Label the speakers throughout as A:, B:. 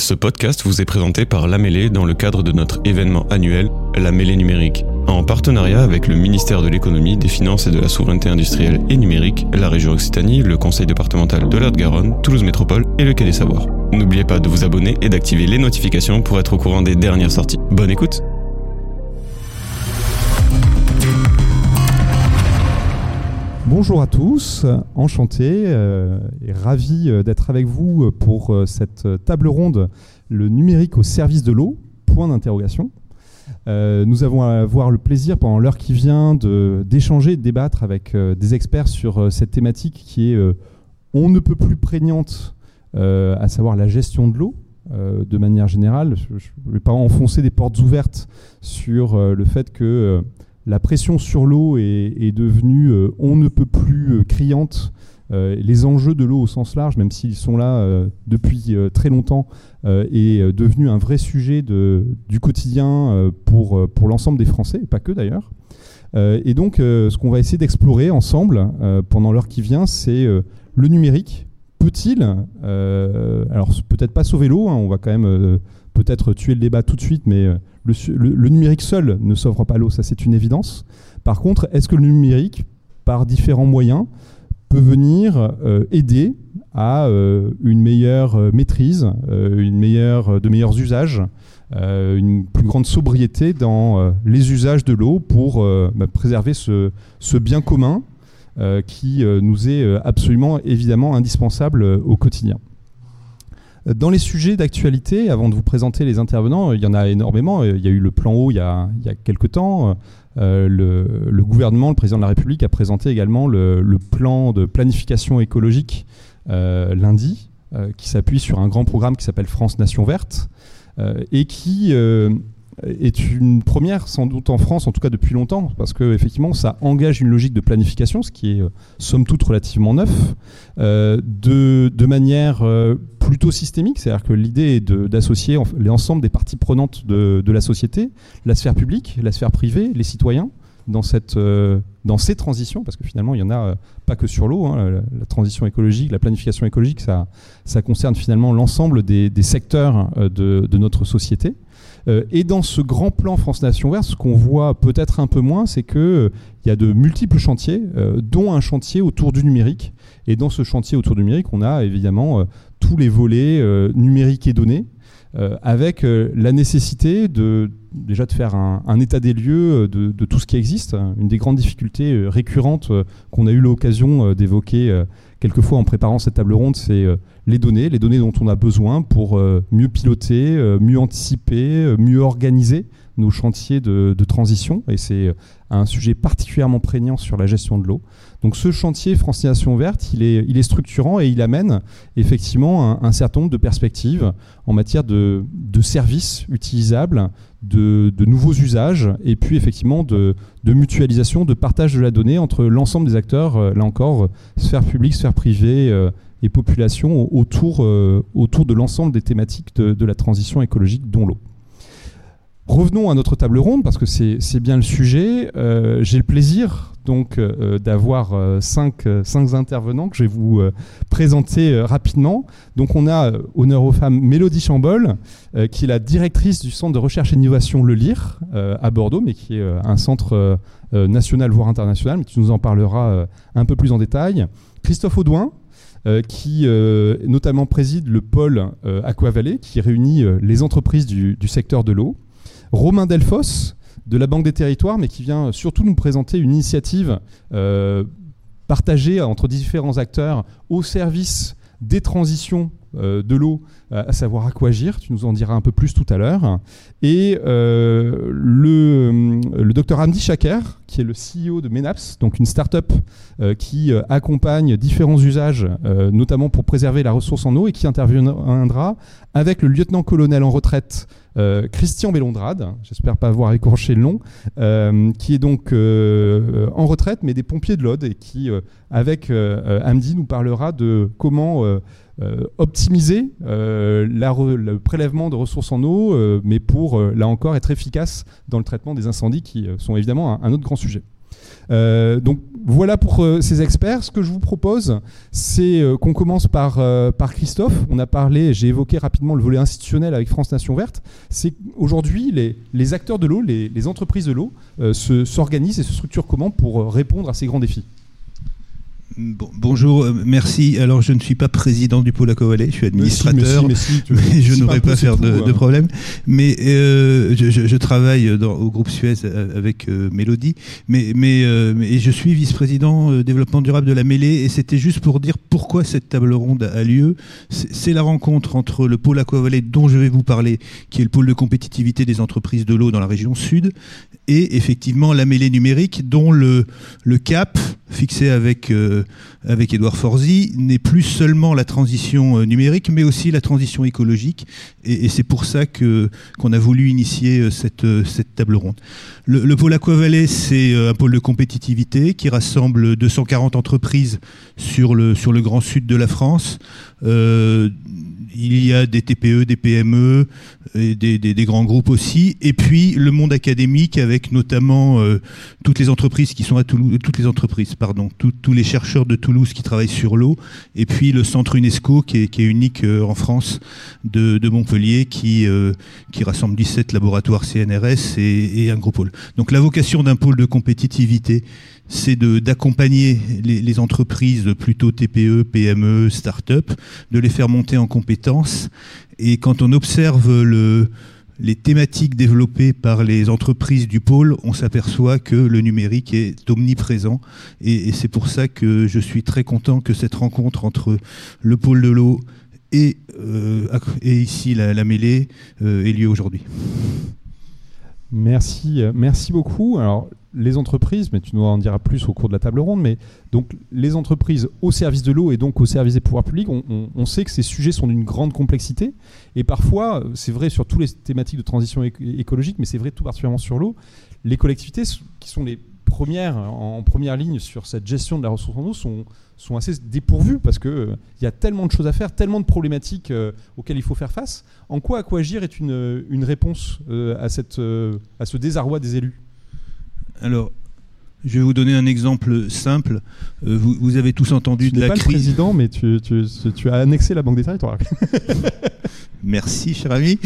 A: Ce podcast vous est présenté par La Mêlée dans le cadre de notre événement annuel, La Mêlée numérique. En partenariat avec le ministère de l'économie, des finances et de la souveraineté industrielle et numérique, la région Occitanie, le conseil départemental de lot garonne Toulouse Métropole et le Quai des Savoirs. N'oubliez pas de vous abonner et d'activer les notifications pour être au courant des dernières sorties. Bonne écoute
B: Bonjour à tous, enchanté euh, et ravi euh, d'être avec vous pour euh, cette table ronde, le numérique au service de l'eau, point d'interrogation. nous avons à avoir le plaisir pendant l'heure qui vient d'échanger, de, débattre avec des experts sur cette thématique qui est on ne peut plus prégnante, à savoir la gestion de l'eau. de manière générale, je ne vais pas enfoncer des portes ouvertes sur le fait que la pression sur l'eau est, devenue euh, on ne peut plus euh, criante. Euh, les enjeux de l'eau au sens large, même s'ils sont là depuis très longtemps, est devenu un vrai sujet du quotidien pour, l'ensemble des Français, pas que d'ailleurs. et donc, ce qu'on va essayer d'explorer ensemble pendant l'heure qui vient, c'est le numérique. Peut-il, alors peut-être pas sauver l'eau, hein, on va quand même peut-être tuer le débat tout de suite, mais le, numérique seul ne sauve pas l'eau, ça c'est une évidence. Par contre, est-ce que le numérique, par différents moyens, peut venir euh, aider à euh, une meilleure euh, maîtrise, de meilleurs usages, une plus grande sobriété dans les usages de l'eau pour bah, préserver ce, bien commun qui nous est absolument évidemment indispensable au quotidien? Dans les sujets d'actualité, avant de vous présenter les intervenants, il y en a énormément. Il y a eu le plan eau il y a, il y a quelques temps. Euh, le, gouvernement, le président de la République a présenté également le, plan de planification écologique euh, lundi, euh, qui s'appuie sur un grand programme qui s'appelle France Nation Verte et qui est une première sans doute en France, en tout cas depuis longtemps, parce que effectivement ça engage une logique de planification, ce qui est euh, somme toute relativement neuf, euh, de, de, manière euh, plutôt systémique, c'est-à-dire que l'idée est d'associer l'ensemble des parties prenantes de, de, la société, la sphère publique, la sphère privée, les citoyens, dans, ces transitions, parce que finalement il n'y en a pas que sur l'eau, hein, la, transition écologique, la planification écologique, ça, concerne finalement l'ensemble des, secteurs de, de notre société. Euh, et dans ce grand plan France Nation Verte, ce qu'on voit peut-être un peu moins, c'est qu'il euh, y a de multiples chantiers, euh, dont un chantier autour du numérique. Et dans ce chantier autour du numérique, on a évidemment tous les volets numériques et données, avec la nécessité de déjà de faire un, état des lieux de, de, tout ce qui existe. Une des grandes difficultés récurrentes qu'on a eu l'occasion d'évoquer quelquefois en préparant cette table ronde, c'est euh, les données, les données dont on a besoin pour euh, mieux piloter, euh, mieux anticiper, mieux organiser nos chantiers de, transition. Et c'est un sujet particulièrement prégnant sur la gestion de l'eau. Donc ce chantier Francisation verte, il est, structurant et il amène effectivement un, certain nombre de perspectives en matière de, services utilisables, de, nouveaux usages et puis effectivement de, mutualisation, de partage de la donnée entre l'ensemble des acteurs, euh, là encore, euh, sphère publique, sphère privée euh, et population autour, autour de l'ensemble des thématiques de, la transition écologique, dont l'eau. Revenons à notre table ronde parce que c'est bien le sujet. J'ai le plaisir donc euh, d'avoir euh, cinq, euh, intervenants que je vais vous présenter rapidement. Donc on a honneur aux femmes Mélodie Chambol, qui est la directrice du centre de recherche et d'innovation Le Lire à Bordeaux, mais qui est un centre national voire international, mais tu nous en parlera un peu plus en détail. Christophe Audouin, qui notamment préside le pôle Aquavalley, qui réunit les entreprises du secteur de l'eau. Romain Delfos, de la Banque des Territoires, mais qui vient surtout nous présenter une initiative euh, partagée entre différents acteurs au service des transitions euh, de l'eau, euh, à savoir Aquagir, tu nous en diras un peu plus tout à l'heure, et le, docteur Amdi Shaker, qui est le CEO de Menaps, donc une start-up qui accompagne différents usages, notamment pour préserver la ressource en eau, et qui interviendra avec le lieutenant-colonel en retraite euh, Christian Bellondrade, j'espère pas avoir écorché le nom, euh, qui est donc euh, en retraite, mais des pompiers de l'Aude, et qui, avec Amdi, nous parlera de comment optimiser le prélèvement de ressources en eau, mais pour, là encore, être efficace dans le traitement des incendies, qui sont évidemment un, autre grand sujet. Donc voilà pour ces experts. Ce que je vous propose, c'est qu'on commence par, Christophe. On a parlé, j'ai évoqué rapidement le volet institutionnel avec France Nation Verte. C'est aujourd'hui les, les, acteurs de l'eau, les, les, entreprises de l'eau s'organisent et se structurent comment pour répondre à ces grands défis?
C: Bonjour, euh, merci. Alors, je ne suis pas président du pôle Acovalé, je suis administrateur, mais, je n'aurais pas, faire de, hein. problème. Mais euh, je, travaille dans, au groupe Suez euh, avec Mélodie, mais, mais, mais, je suis vice-président développement durable de la mêlée, et c'était juste pour dire pourquoi cette table ronde a lieu. C'est la rencontre entre le pôle Aquavalais dont je vais vous parler, qui est le pôle de compétitivité des entreprises de l'eau dans la région sud, et effectivement la mêlée numérique, dont le, le cap fixé avec avec Edouard Forzi n'est plus seulement la transition euh, numérique, mais aussi la transition écologique. Et, c'est pour ça qu'on a voulu initier euh, cette, euh, table ronde. Le, le pôle Aquavalais, c'est un pôle de compétitivité qui rassemble 240 entreprises sur le, sur le grand sud de la France. Euh, il y a des TPE, des PME, et des, des, grands groupes aussi, et puis le monde académique avec notamment euh, toutes les entreprises qui sont à Toulouse, toutes les entreprises, pardon, tous les chercheurs de Toulouse qui travaillent sur l'eau, et puis le centre UNESCO qui est, unique euh, en France de, Montpellier qui, euh, qui rassemble 17 laboratoires CNRS et un gros pôle. Donc la vocation d'un pôle de compétitivité, c'est d'accompagner les, entreprises plutôt TPE, PME, start-up, de les faire monter en compétences. Et quand on observe le, les thématiques développées par les entreprises du pôle, on s'aperçoit que le numérique est omniprésent. Et, c'est pour ça que je suis très content que cette rencontre entre le pôle de l'eau et, euh, ici la, la mêlée euh, ait lieu aujourd'hui.
B: Merci, euh, merci beaucoup. Alors, les entreprises, mais tu nous en diras plus au cours de la table ronde, mais donc les entreprises au service de l'eau et donc au service des pouvoirs publics, on, sait que ces sujets sont d'une grande complexité. Et parfois, c'est vrai sur toutes les thématiques de transition écologique, mais c'est vrai tout particulièrement sur l'eau, les collectivités qui sont les premières en première ligne sur cette gestion de la ressource en eau sont, assez dépourvues parce qu'il euh, y a tellement de choses à faire, tellement de problématiques euh, auxquelles il faut faire face. En quoi Aquagir est une, réponse euh, à, cette, à ce désarroi des élus?
C: Alors, je vais vous donner un exemple simple. Euh, vous, avez tous entendu
B: de
C: la
B: pas
C: crise.
B: Le président, mais tu, as annexé la Banque des Territoires.
C: Merci, cher ami.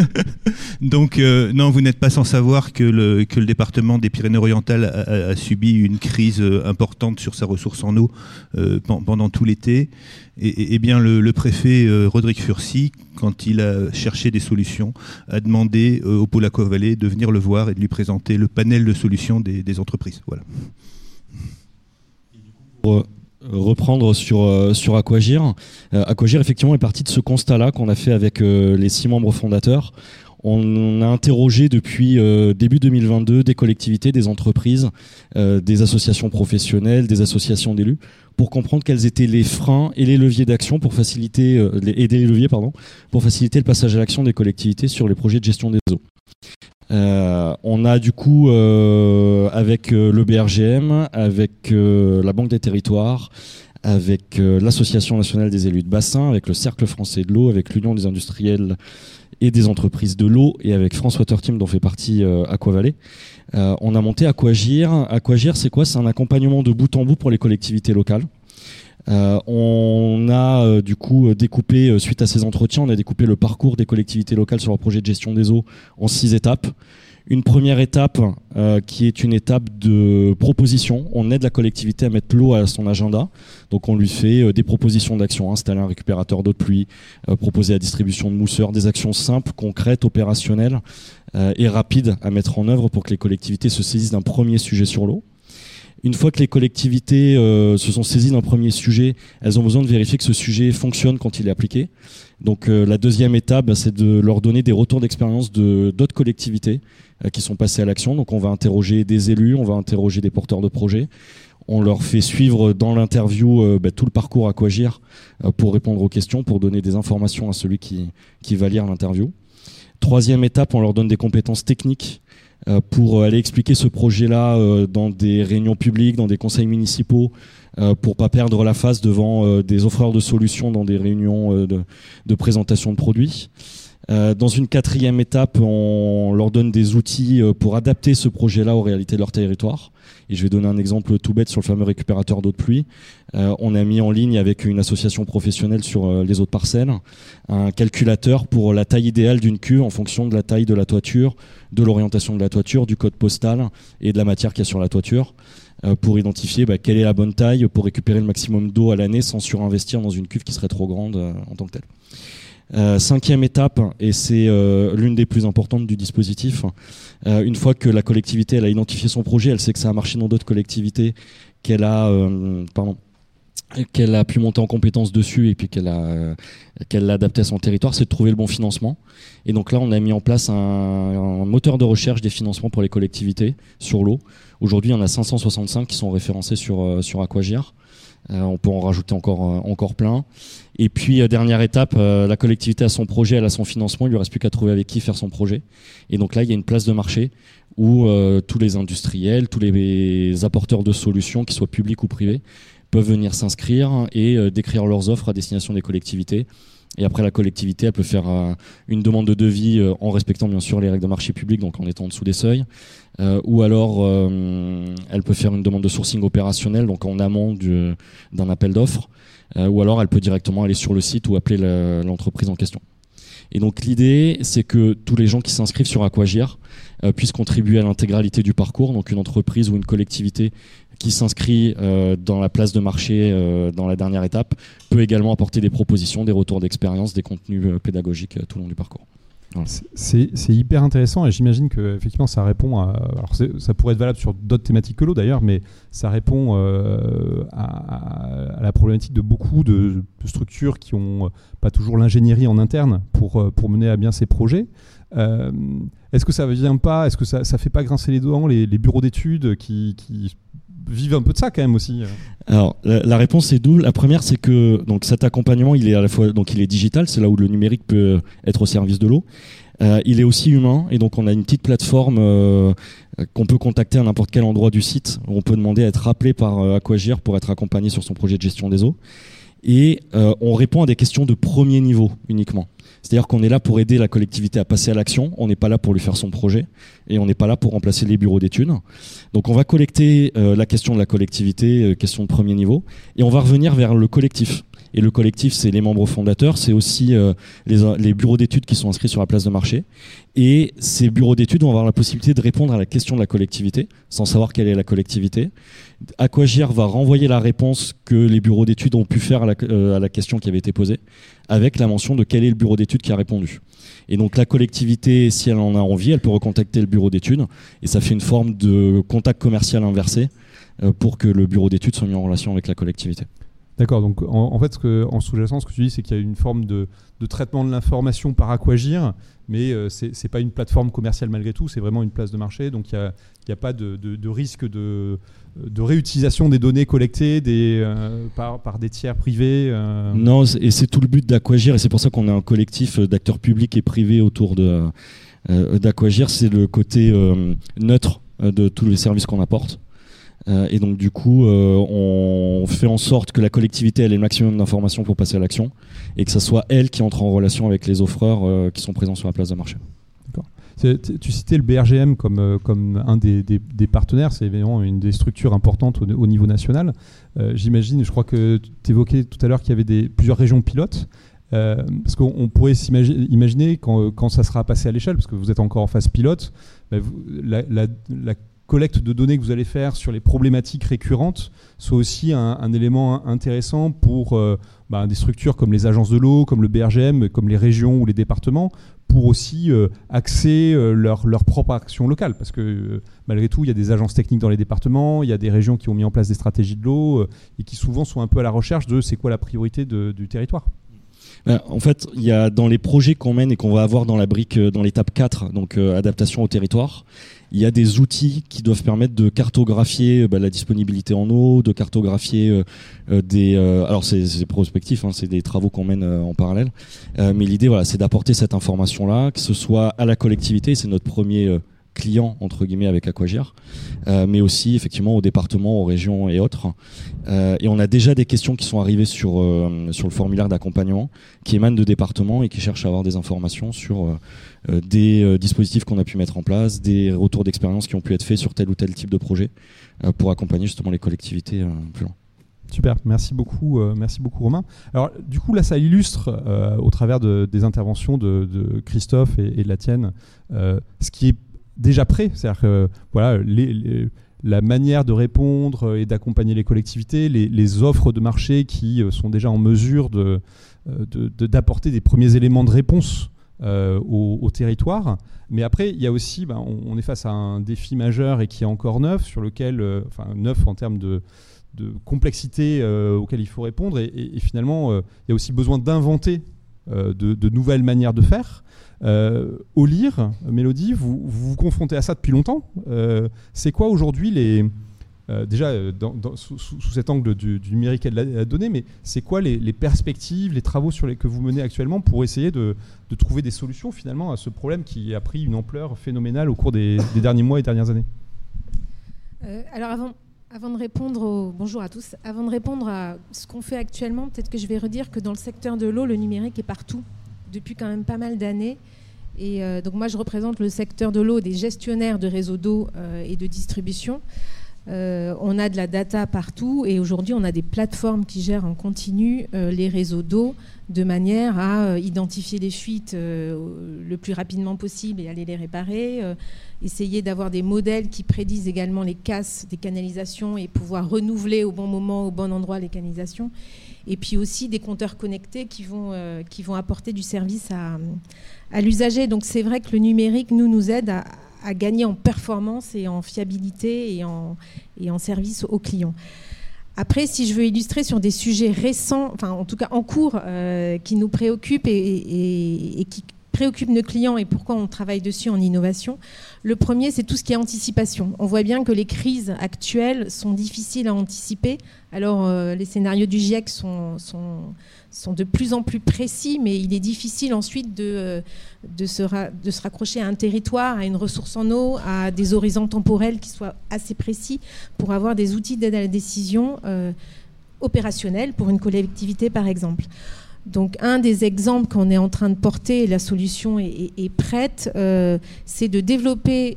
C: Donc, euh, non, vous n'êtes pas sans savoir que le, que le département des Pyrénées-Orientales a, subi une crise euh, importante sur sa ressource en eau pendant tout l'été. Et, bien, le, préfet Rodrigue Furcy, quand il a cherché des solutions, a demandé au Polaco Valley de venir le voir et de lui présenter le panel de solutions des, entreprises. Voilà.
D: Euh, reprendre sur, euh, sur Aquagir, euh, Aquagir effectivement est parti de ce constat-là qu'on a fait avec les six membres fondateurs. On a interrogé depuis début 2022 des collectivités, des entreprises, des associations professionnelles, des associations d'élus, pour comprendre quels étaient les freins et les leviers d'action pour faciliter, pour faciliter le passage à l'action des collectivités sur les projets de gestion des eaux. Euh, on a du coup euh, avec euh, le BRGM, avec la Banque des Territoires, avec l'Association nationale des élus de bassin, avec le Cercle français de l'eau, avec l'Union des industriels et des entreprises de l'eau et avec France Water Team dont fait partie Aquavalley. on a monté Aquagir. Aquagir, c'est quoi? C'est un accompagnement de bout en bout pour les collectivités locales. Euh, on a euh, du coup euh, découpé, suite à ces entretiens, on a découpé le parcours des collectivités locales sur leur projet de gestion des eaux en six étapes. Une première étape qui est une étape de proposition. On aide la collectivité à mettre l'eau à son agenda. Donc on lui fait des propositions d'action, installer un récupérateur d'eau de pluie, proposer la distribution de mousseurs, des actions simples, concrètes, opérationnelles et rapides à mettre en œuvre pour que les collectivités se saisissent d'un premier sujet sur l'eau. Une fois que les collectivités euh, se sont saisies d'un premier sujet, elles ont besoin de vérifier que ce sujet fonctionne quand il est appliqué. Donc euh, la deuxième étape, bah, c'est de leur donner des retours d'expérience de d'autres collectivités euh, qui sont passées à l'action. Donc on va interroger des élus, on va interroger des porteurs de projets. On leur fait suivre dans l'interview bah, tout le parcours à Quagir pour répondre aux questions, pour donner des informations à celui qui, va lire l'interview. Troisième étape, on leur donne des compétences techniques pour aller expliquer ce projet-là euh, dans des réunions publiques, dans des conseils municipaux, euh, pour pas perdre la face devant des offreurs de solutions dans des réunions de, de, présentation de produits. Dans une quatrième étape, on leur donne des outils pour adapter ce projet-là aux réalités de leur territoire. Et je vais donner un exemple tout bête sur le fameux récupérateur d'eau de pluie. Euh, on a mis en ligne avec une association professionnelle sur euh, les autres parcelles un calculateur pour la taille idéale d'une cuve en fonction de la taille de la toiture, de l'orientation de la toiture, du code postal et de la matière qu'il y a sur la toiture euh, pour identifier bah, quelle est la bonne taille pour récupérer le maximum d'eau à l'année sans surinvestir dans une cuve qui serait trop grande en tant que telle. Euh, cinquième étape, et c'est euh, l'une des plus importantes du dispositif, euh, une fois que la collectivité a identifié son projet, elle sait que ça a marché dans d'autres collectivités, qu'elle a, pardon, qu'elle pu monter en compétence dessus et puis qu'elle a l'a adapté à son territoire, c'est de trouver le bon financement. Et donc là, on a mis en place un, un moteur de recherche des financements pour les collectivités sur l'eau. Aujourd'hui, il y en a 565 qui sont référencés sur sur Aquagir. Euh, on peut en rajouter encore, euh, encore plein. Et puis, euh, dernière étape, la collectivité a son projet, elle a son financement, il lui reste plus qu'à trouver avec qui faire son projet. Et donc là, il y a une place de marché où tous les industriels, tous les apporteurs de solutions, qu'ils soient publics ou privés, peuvent venir s'inscrire et décrire leurs offres à destination des collectivités. Et après, la collectivité, elle peut faire une demande de devis en respectant bien sûr les règles de marché public, donc en étant en dessous des seuils. Euh, ou alors euh, elle peut faire une demande de sourcing opérationnel, donc en amont d'un appel d'offres, euh, ou alors elle peut directement aller sur le site ou appeler l'entreprise en question. Et donc l'idée, c'est que tous les gens qui s'inscrivent sur Aquagir puissent contribuer à l'intégralité du parcours. Donc une entreprise ou une collectivité qui s'inscrit dans la place de marché dans la dernière étape peut également apporter des propositions, des retours d'expérience, des contenus pédagogiques tout au long du parcours.
B: C'est hyper intéressant et j'imagine que effectivement ça répond à. Alors ça pourrait être valable sur d'autres thématiques que l'eau d'ailleurs, mais ça répond euh, à, la problématique de beaucoup de, structures qui n'ont euh, pas toujours l'ingénierie en interne pour, euh, pour mener à bien ces projets. est-ce que ça vient pas, est-ce que ça, ça fait pas grincer les dents les, bureaux d'études qui vivent un peu de ça quand même aussi.
D: Alors la, réponse est double. La première c'est que donc cet accompagnement il est à la fois donc il est digital, c'est là où le numérique peut être au service de l'eau. Euh, il est aussi humain et donc on a une petite plateforme euh, qu'on peut contacter à n'importe quel endroit du site. Où on peut demander à être rappelé par euh, Aquagir pour être accompagné sur son projet de gestion des eaux. Et on répond à des questions de premier niveau uniquement. C'est-à-dire qu'on est là pour aider la collectivité à passer à l'action, on n'est pas là pour lui faire son projet, et on n'est pas là pour remplacer les bureaux d'études. Donc on va collecter euh, la question de la collectivité, euh, question de premier niveau, et on va revenir vers le collectif. Et le collectif, c'est les membres fondateurs, c'est aussi euh, les, les, bureaux d'études qui sont inscrits sur la place de marché. Et ces bureaux d'études vont avoir la possibilité de répondre à la question de la collectivité, sans savoir quelle est la collectivité. Aquagir va renvoyer la réponse que les bureaux d'études ont pu faire à la, à la question qui avait été posée, avec la mention de quel est le bureau d'études qui a répondu. Et donc la collectivité, si elle en a envie, elle peut recontacter le bureau d'études, et ça fait une forme de contact commercial inversé pour que le bureau d'études soit mis en relation avec la collectivité.
B: D'accord, donc en, fait, ce en sous-jacent, ce que tu dis, c'est qu'il y a une forme de, traitement de l'information par Aquagir, mais euh, ce n'est pas une plateforme commerciale malgré tout, c'est vraiment une place de marché, donc il n'y a, pas de, risque de, réutilisation des données collectées des, euh, par, des tiers privés.
D: Euh. Non, et c'est tout le but d'Aquagir, et c'est pour ça qu'on est un collectif d'acteurs publics et privés autour d'Aquagir, c'est le côté neutre de tous les services qu'on apporte. Euh, et donc du coup, euh, on fait en sorte que la collectivité ait le maximum d'informations pour passer à l'action et que ce soit elle qui entre en relation avec les offreurs euh, qui sont présents sur la place de marché.
B: Tu citais le BRGM comme, comme un des, des, partenaires, c'est évidemment une des structures importantes au, niveau national. J'imagine, je crois que tu évoquais tout à l'heure qu'il y avait des, plusieurs régions pilotes. parce qu'on pourrait s'imaginer quand, quand, ça sera passé à l'échelle, parce que vous êtes encore en phase pilote, la, la, collecte de données que vous allez faire sur les problématiques récurrentes soit aussi un, élément intéressant pour euh, bah, des structures comme les agences de l'eau, comme le BRGM, comme les régions ou les départements, pour aussi euh, axer euh, leur, leur, propre action locale. Parce que malgré tout, il y a des agences techniques dans les départements, il y a des régions qui ont mis en place des stratégies de l'eau et qui souvent sont un peu à la recherche de c'est quoi la priorité du territoire.
D: Ben, en fait, il y a dans les projets qu'on mène et qu'on va avoir dans la brique, dans l'étape 4, donc adaptation au territoire, il y a des outils qui doivent permettre de cartographier bah, la disponibilité en eau, de cartographier euh, euh, des. Euh, alors c'est prospectif, hein, c'est des travaux qu'on mène en parallèle. mais l'idée, voilà, c'est d'apporter cette information-là, que ce soit à la collectivité, c'est notre premier clients entre guillemets avec Aquagir, mais aussi effectivement aux départements, aux régions et autres. et on a déjà des questions qui sont arrivées sur sur le formulaire d'accompagnement, qui émanent de départements et qui cherchent à avoir des informations sur des dispositifs qu'on a pu mettre en place, des retours d'expérience qui ont pu être faits sur tel ou tel type de projet pour accompagner justement les collectivités plus loin.
B: Super, merci beaucoup, euh, merci beaucoup Romain. Alors du coup là, ça illustre euh, au travers des interventions de, Christophe et, de la tienne euh, ce qui est déjà prêt, c'est-à-dire que voilà la manière de répondre et d'accompagner les collectivités, les, offres de marché qui sont déjà en mesure de, d'apporter des premiers éléments de réponse au, territoire. Mais après, il y a aussi, ben, on, est face à un défi majeur et qui est encore neuf, sur lequel, enfin neuf en termes de complexité euh, auxquelles il faut répondre. Et, finalement, euh, il y a aussi besoin d'inventer euh, de, nouvelles manières de faire. Au lire, Mélodie, vous, vous, confrontez à ça depuis longtemps. c'est quoi aujourd'hui les... déjà, sous, cet angle du, numérique et de la donnée, mais c'est quoi les, perspectives, les travaux sur les, que vous menez actuellement pour essayer de, trouver des solutions finalement à ce problème qui a pris une ampleur phénoménale au cours des, des derniers mois et dernières années?
E: Alors avant, avant de répondre au... Bonjour à tous. Avant de répondre à ce qu'on fait actuellement, peut-être que je vais redire que dans le secteur de l'eau, le numérique est partout depuis quand même pas mal d'années. Et euh, donc moi, je représente le secteur de l'eau des gestionnaires de réseaux d'eau euh, et de distribution. Euh, on a de la data partout et aujourd'hui, on a des plateformes qui gèrent en continu les réseaux d'eau de manière à identifier les fuites le plus rapidement possible et aller les réparer essayer d'avoir des modèles qui prédisent également les casses des canalisations et pouvoir renouveler au bon moment, au bon endroit les canalisations. Et puis aussi des compteurs connectés qui vont, euh, qui vont apporter du service à, l'usager. Donc c'est vrai que le numérique nous, nous aide à, gagner en performance et en fiabilité et en, et en service aux clients. Après, si je veux illustrer sur des sujets récents, enfin en tout cas en cours, euh, qui nous préoccupent et qui préoccupe nos clients et pourquoi on travaille dessus en innovation. Le premier, c'est tout ce qui est anticipation. On voit bien que les crises actuelles sont difficiles à anticiper. Alors, euh, les scénarios du GIEC sont, sont, de plus en plus précis, mais il est difficile ensuite de, euh, de se raccrocher à un territoire, à une ressource en eau, à des horizons temporels qui soient assez précis pour avoir des outils d'aide à la décision euh, opérationnels pour une collectivité, par exemple. Donc un des exemples qu'on est en train de porter, la solution est, prête, euh, c'est de développer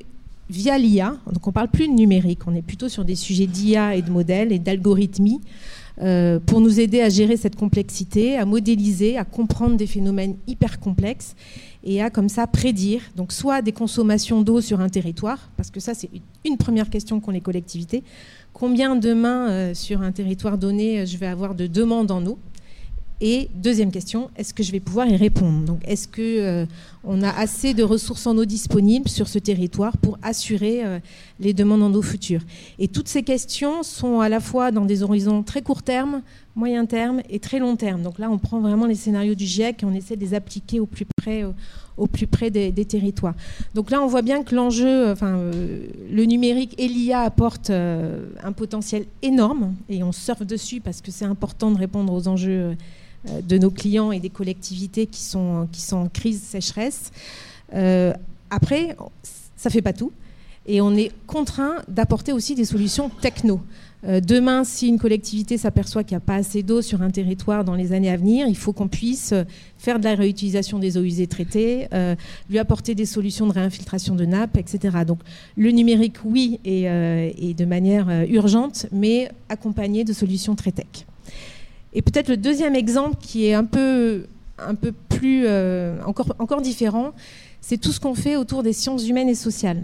E: via l'IA, donc on ne parle plus de numérique, on est plutôt sur des sujets d'IA et de modèles et d'algorithmie, euh, pour nous aider à gérer cette complexité, à modéliser, à comprendre des phénomènes hyper complexes et à comme ça prédire, donc soit des consommations d'eau sur un territoire, parce que ça c'est une première question qu'ont les collectivités, combien demain euh, sur un territoire donné je vais avoir de demandes en eau et deuxième question, est-ce que je vais pouvoir y répondre? Donc, est-ce que euh, a assez de ressources en eau disponibles sur ce territoire pour assurer euh, les demandes en eau futures Et toutes ces questions sont à la fois dans des horizons très court terme, moyen terme et très long terme. Donc là, on prend vraiment les scénarios du GIEC et on essaie de les appliquer au plus près. près des, territoires. Donc là, on voit bien que l'enjeu, enfin, euh, le numérique et l'IA apportent un potentiel énorme et on surfe dessus parce que c'est important de répondre aux enjeux euh, de nos clients et des collectivités qui sont, qui sont en crise sécheresse. Euh, après, ça ne fait pas tout. Et on est contraint d'apporter aussi des solutions techno. Euh, demain, si une collectivité s'aperçoit qu'il n'y a pas assez d'eau sur un territoire dans les années à venir, il faut qu'on puisse faire de la réutilisation des eaux usées traitées, lui apporter des solutions de réinfiltration de nappes, etc. Donc le numérique, oui, et, et de manière urgente, mais accompagné de solutions très tech. Et peut-être le deuxième exemple qui est un peu, un peu plus, euh, encore, encore différent, c'est tout ce qu'on fait autour des sciences humaines et sociales.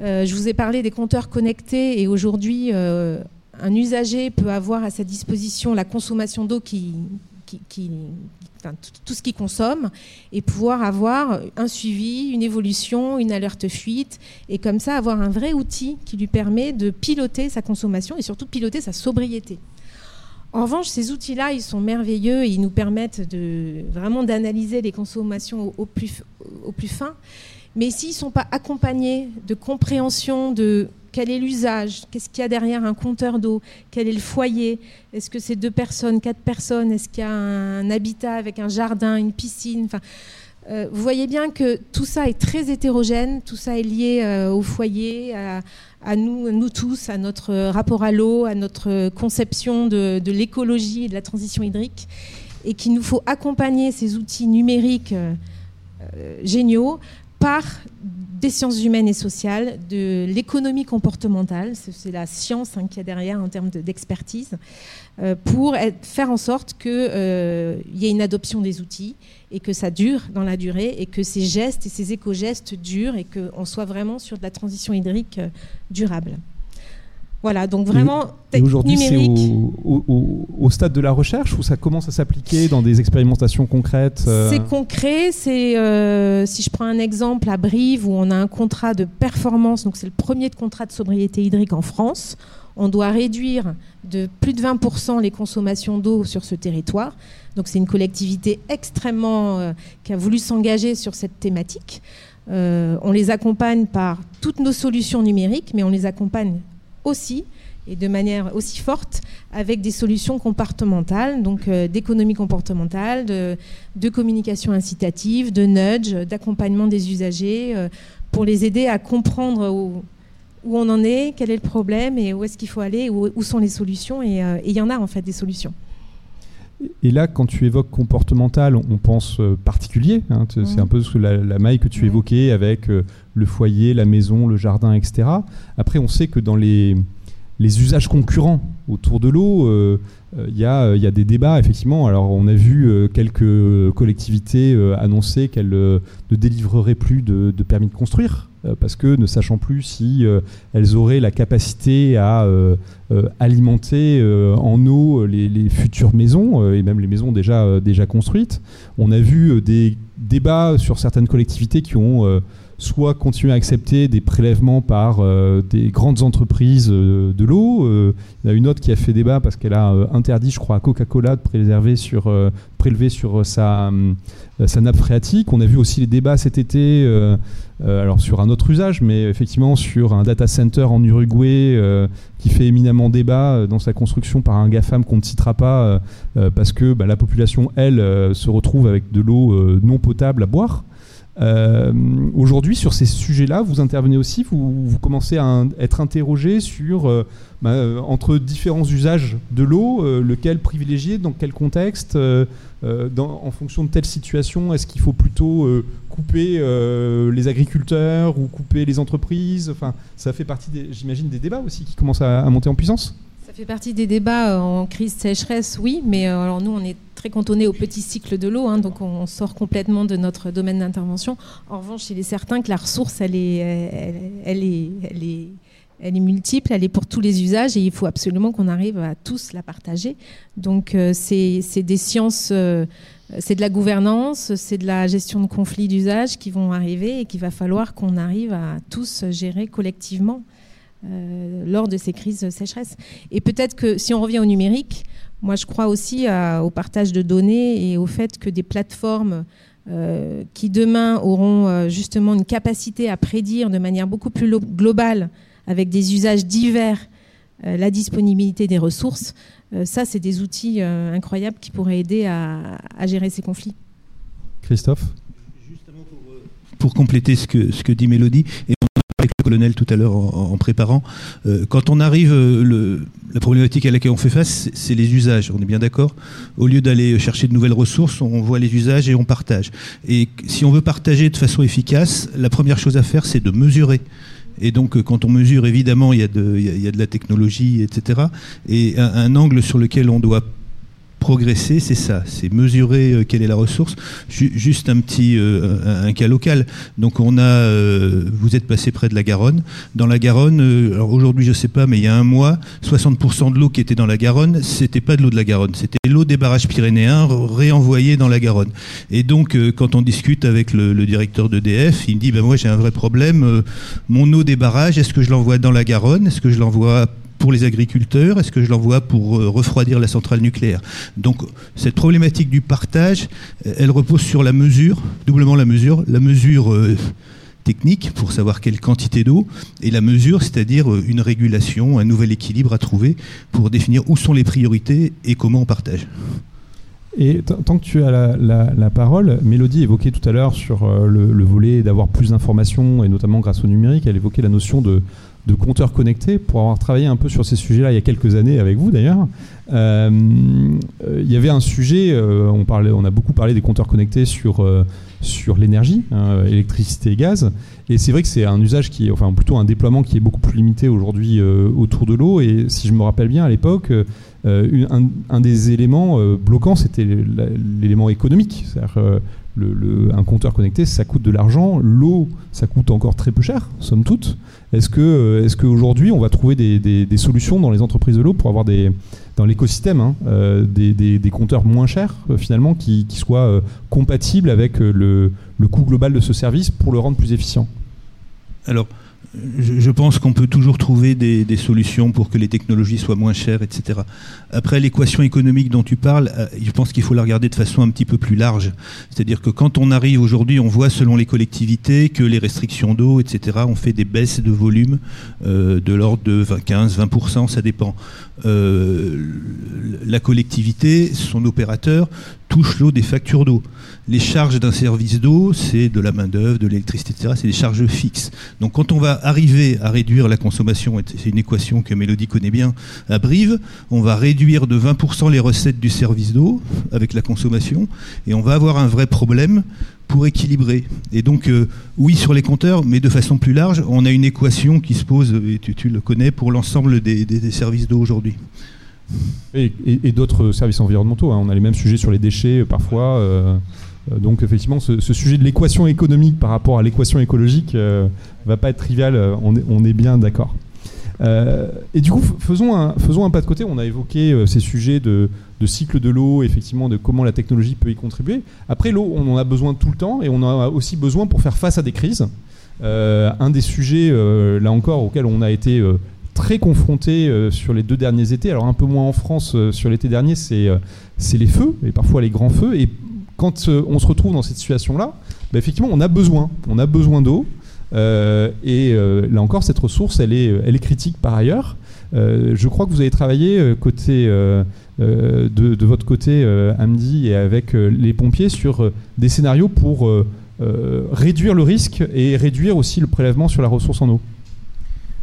E: Euh, je vous ai parlé des compteurs connectés et aujourd'hui, euh, un usager peut avoir à sa disposition la consommation d'eau qui, tout ce qu'il consomme et pouvoir avoir un suivi, une évolution, une alerte fuite et comme ça avoir un vrai outil qui lui permet de piloter sa consommation et surtout piloter sa sobriété. En revanche, ces outils-là, ils sont merveilleux et ils nous permettent de, vraiment d'analyser les consommations au, plus, fin. Mais s'ils ne sont pas accompagnés de compréhension de quel est l'usage, qu'est-ce qu'il y a derrière un compteur d'eau, quel est le foyer, est-ce que c'est deux personnes, quatre personnes, est-ce qu'il y a un habitat avec un jardin, une piscine, Euh, vous voyez bien que tout ça est très hétérogène, tout ça est lié euh, au foyer, à, nous, nous tous, à notre rapport à l'eau, à notre conception de, l'écologie et de la transition hydrique, et qu'il nous faut accompagner ces outils numériques euh, géniaux par des sciences humaines et sociales, de l'économie comportementale, c'est la science hein, qu'il y a derrière en termes d'expertise, pour faire en sorte qu'il y ait une adoption des outils et que ça dure dans la durée et que ces gestes et ces éco-gestes durent et qu'on soit vraiment sur de la transition hydrique euh, durable. Voilà, donc vraiment.
B: Et, aujourd'hui, c'est au, stade de la recherche où ça commence à s'appliquer dans des expérimentations concrètes
E: euh C'est concret. C'est euh, si je prends un exemple à Brive où on a un contrat de performance, donc c'est le premier contrat de sobriété hydrique en France. On doit réduire de plus de 20% les consommations d'eau sur ce territoire. Donc c'est une collectivité extrêmement euh, qui a voulu s'engager sur cette thématique. Euh, on les accompagne par toutes nos solutions numériques, mais on les accompagne aussi et de manière aussi forte avec des solutions comportementales, donc euh, d'économie comportementale, de, communication incitative, de nudge, d'accompagnement des usagers, pour les aider à comprendre où, on en est, quel est le problème et où est-ce qu'il faut aller, où, où, sont les solutions. Et il y en a en fait des solutions.
B: Et là, quand tu évoques comportemental, on, pense euh, particulier. Hein, c'est un peu la, la, maille que tu évoquais avec euh, le foyer, la maison, le jardin, etc. Après, on sait que dans les, les usages concurrents autour de l'eau, euh, il y, a, y, a des débats, effectivement. Alors, on a vu quelques collectivités annoncer qu'elles ne délivreraient plus de, permis de construire euh, parce que ne sachant plus si euh, elles auraient la capacité à euh, alimenter en eau les, futures maisons et même les maisons déjà, déjà construites. On a vu des débats sur certaines collectivités qui ont soit continué à accepter des prélèvements par des grandes entreprises de l'eau. il y a une autre qui a fait débat parce qu'elle a interdit, je crois, à Coca-Cola de prélever sur, sa, nappe phréatique. On a vu aussi les débats cet été euh, alors sur un autre usage, mais effectivement sur un data center en Uruguay euh, qui fait éminemment débat euh, dans sa construction par un GAFAM qu'on ne citera pas parce que bah, la population, elle, se retrouve avec de l'eau non potable à boire. Aujourd'hui, sur ces sujets-là, vous intervenez aussi, vous, commencez à être interrogé sur, bah, entre différents usages de l'eau, lequel privilégier, dans quel contexte, en fonction de telle situation, est-ce qu'il faut plutôt couper euh, les agriculteurs ou couper les entreprises? Enfin, ça fait partie, j'imagine, des débats aussi qui commencent à, monter en puissance.
E: Ça fait partie des débats euh, en crise sécheresse, oui, mais euh, alors nous, on est très cantonnés au petit cycle de l'eau, hein, donc on sort complètement de notre domaine d'intervention. En revanche, il est certain que la ressource, elle est, elle, est, elle est, elle est multiple, elle est pour tous les usages et il faut absolument qu'on arrive à tous la partager. Donc c'est des sciences c'est de la gouvernance, c'est de la gestion de conflits d'usage qui vont arriver et qu'il va falloir qu'on arrive à tous gérer collectivement euh, lors de ces crises de sécheresse. Et peut-être que si on revient au numérique, moi je crois aussi au partage de données et au fait que des plateformes euh, qui demain auront euh, justement une capacité à prédire de manière beaucoup plus globale, avec des usages divers, la disponibilité des ressources, euh, ça, c'est des outils euh, incroyables qui pourraient aider à, gérer ces conflits.
B: Christophe?
C: Justement pour, euh, pour, compléter ce que, ce que dit Mélodie, et avec le colonel tout à l'heure en, préparant, quand on arrive, le, la problématique à laquelle on fait face, c'est les usages, on est bien d'accord Au lieu d'aller chercher de nouvelles ressources, on voit les usages et on partage. Et si on veut partager de façon efficace, la première chose à faire, c'est de mesurer et donc, euh, quand on mesure, évidemment, il y a de, il y a de la technologie, etc. Et un, un, angle sur lequel on doit progresser, c'est ça, c'est mesurer euh, quelle est la ressource. juste un petit euh, un, cas local. Donc on a, euh, vous êtes passé près de la Garonne. Dans la Garonne, aujourd'hui je sais pas, mais il y a un mois, 60% de l'eau qui était dans la Garonne, c'était pas de l'eau de la Garonne, c'était l'eau des barrages pyrénéens réenvoyée dans la Garonne. Et donc quand on discute avec le, le directeur d'EDF, il me dit ben moi j'ai un vrai problème. mon eau des barrages, est-ce que je l'envoie dans la Garonne, est-ce que je l'envoie pour les agriculteurs Est-ce que je l'envoie pour euh, refroidir la centrale nucléaire? Donc cette problématique du partage, elle repose sur la mesure, doublement la mesure, la mesure euh, technique pour savoir quelle quantité d'eau et la mesure, c'est-à-dire euh, une régulation, un nouvel équilibre à trouver pour définir où sont les priorités et comment on partage.
B: Et tant que tu as la, parole, Mélodie évoquait tout à l'heure sur euh, le, volet d'avoir plus d'informations, et notamment grâce au numérique, elle évoquait la notion de, de compteurs connectés, pour avoir travaillé un peu sur ces sujets-là il y a quelques années avec vous d'ailleurs. Euh, il y avait un sujet, euh, on, parlait, on a beaucoup parlé des compteurs connectés sur, sur l'énergie, hein, électricité et gaz, et c'est vrai que c'est un usage qui enfin plutôt un déploiement qui est beaucoup plus limité aujourd'hui autour de l'eau, et si je me rappelle bien à l'époque, euh, un, des éléments euh, bloquants, c'était l'élément économique. Euh, un compteur connecté, ça coûte de l'argent. L'eau, ça coûte encore très peu cher, somme toute. Est-ce que, est qu'aujourd'hui, on va trouver des, solutions dans les entreprises de l'eau pour avoir des, dans l'écosystème hein, des, compteurs moins chers, finalement, qui, soient compatibles avec le, le coût global de ce service pour le rendre plus efficient?
C: Alors, je, pense qu'on peut toujours trouver des, solutions pour que les technologies soient moins chères, etc. Après, l'équation économique dont tu parles, euh, je pense qu'il faut la regarder de façon un petit peu plus large. C'est-à-dire que quand on arrive aujourd'hui, on voit selon les collectivités que les restrictions d'eau, etc., ont fait des baisses de volume euh, de l'ordre de 15-20%, ça dépend. Euh, la collectivité, son opérateur, touche l'eau des factures d'eau. Les charges d'un service d'eau, c'est de la main-d'œuvre, de l'électricité, etc. C'est des charges fixes. Donc quand on va arriver à réduire la consommation, c'est une équation que Mélodie connaît bien à Brive, on va réduire de 20% les recettes du service d'eau avec la consommation et on va avoir un vrai problème pour équilibrer. Et donc, euh, oui, sur les compteurs, mais de façon plus large, on a une équation qui se pose, et tu, le connais, pour l'ensemble des, services d'eau aujourd'hui.
B: Et, d'autres services environnementaux. Hein. On a les mêmes sujets sur les déchets euh, parfois. Euh, donc effectivement, ce, sujet de l'équation économique par rapport à l'équation écologique ne va pas être trivial, on on est bien d'accord. Euh, et du coup, faisons un, pas de côté. On a évoqué euh, ces sujets de, cycle de l'eau, effectivement, de comment la technologie peut y contribuer. Après, l'eau, on en a besoin tout le temps et on en a aussi besoin pour faire face à des crises. Euh, un des sujets, là encore, auxquels on a été très confronté sur les deux derniers étés, alors un peu moins en France sur l'été dernier, c'est les feux, et parfois les grands feux. Quand on se retrouve dans cette situation-là, bah, effectivement, on a besoin. On a besoin d'eau. Euh, et euh, là encore, cette ressource, elle est, critique par ailleurs. Euh, je crois que vous avez travaillé côté de, votre côté, Amdi, et avec les pompiers sur des scénarios pour réduire le risque et réduire aussi le prélèvement sur la ressource en eau.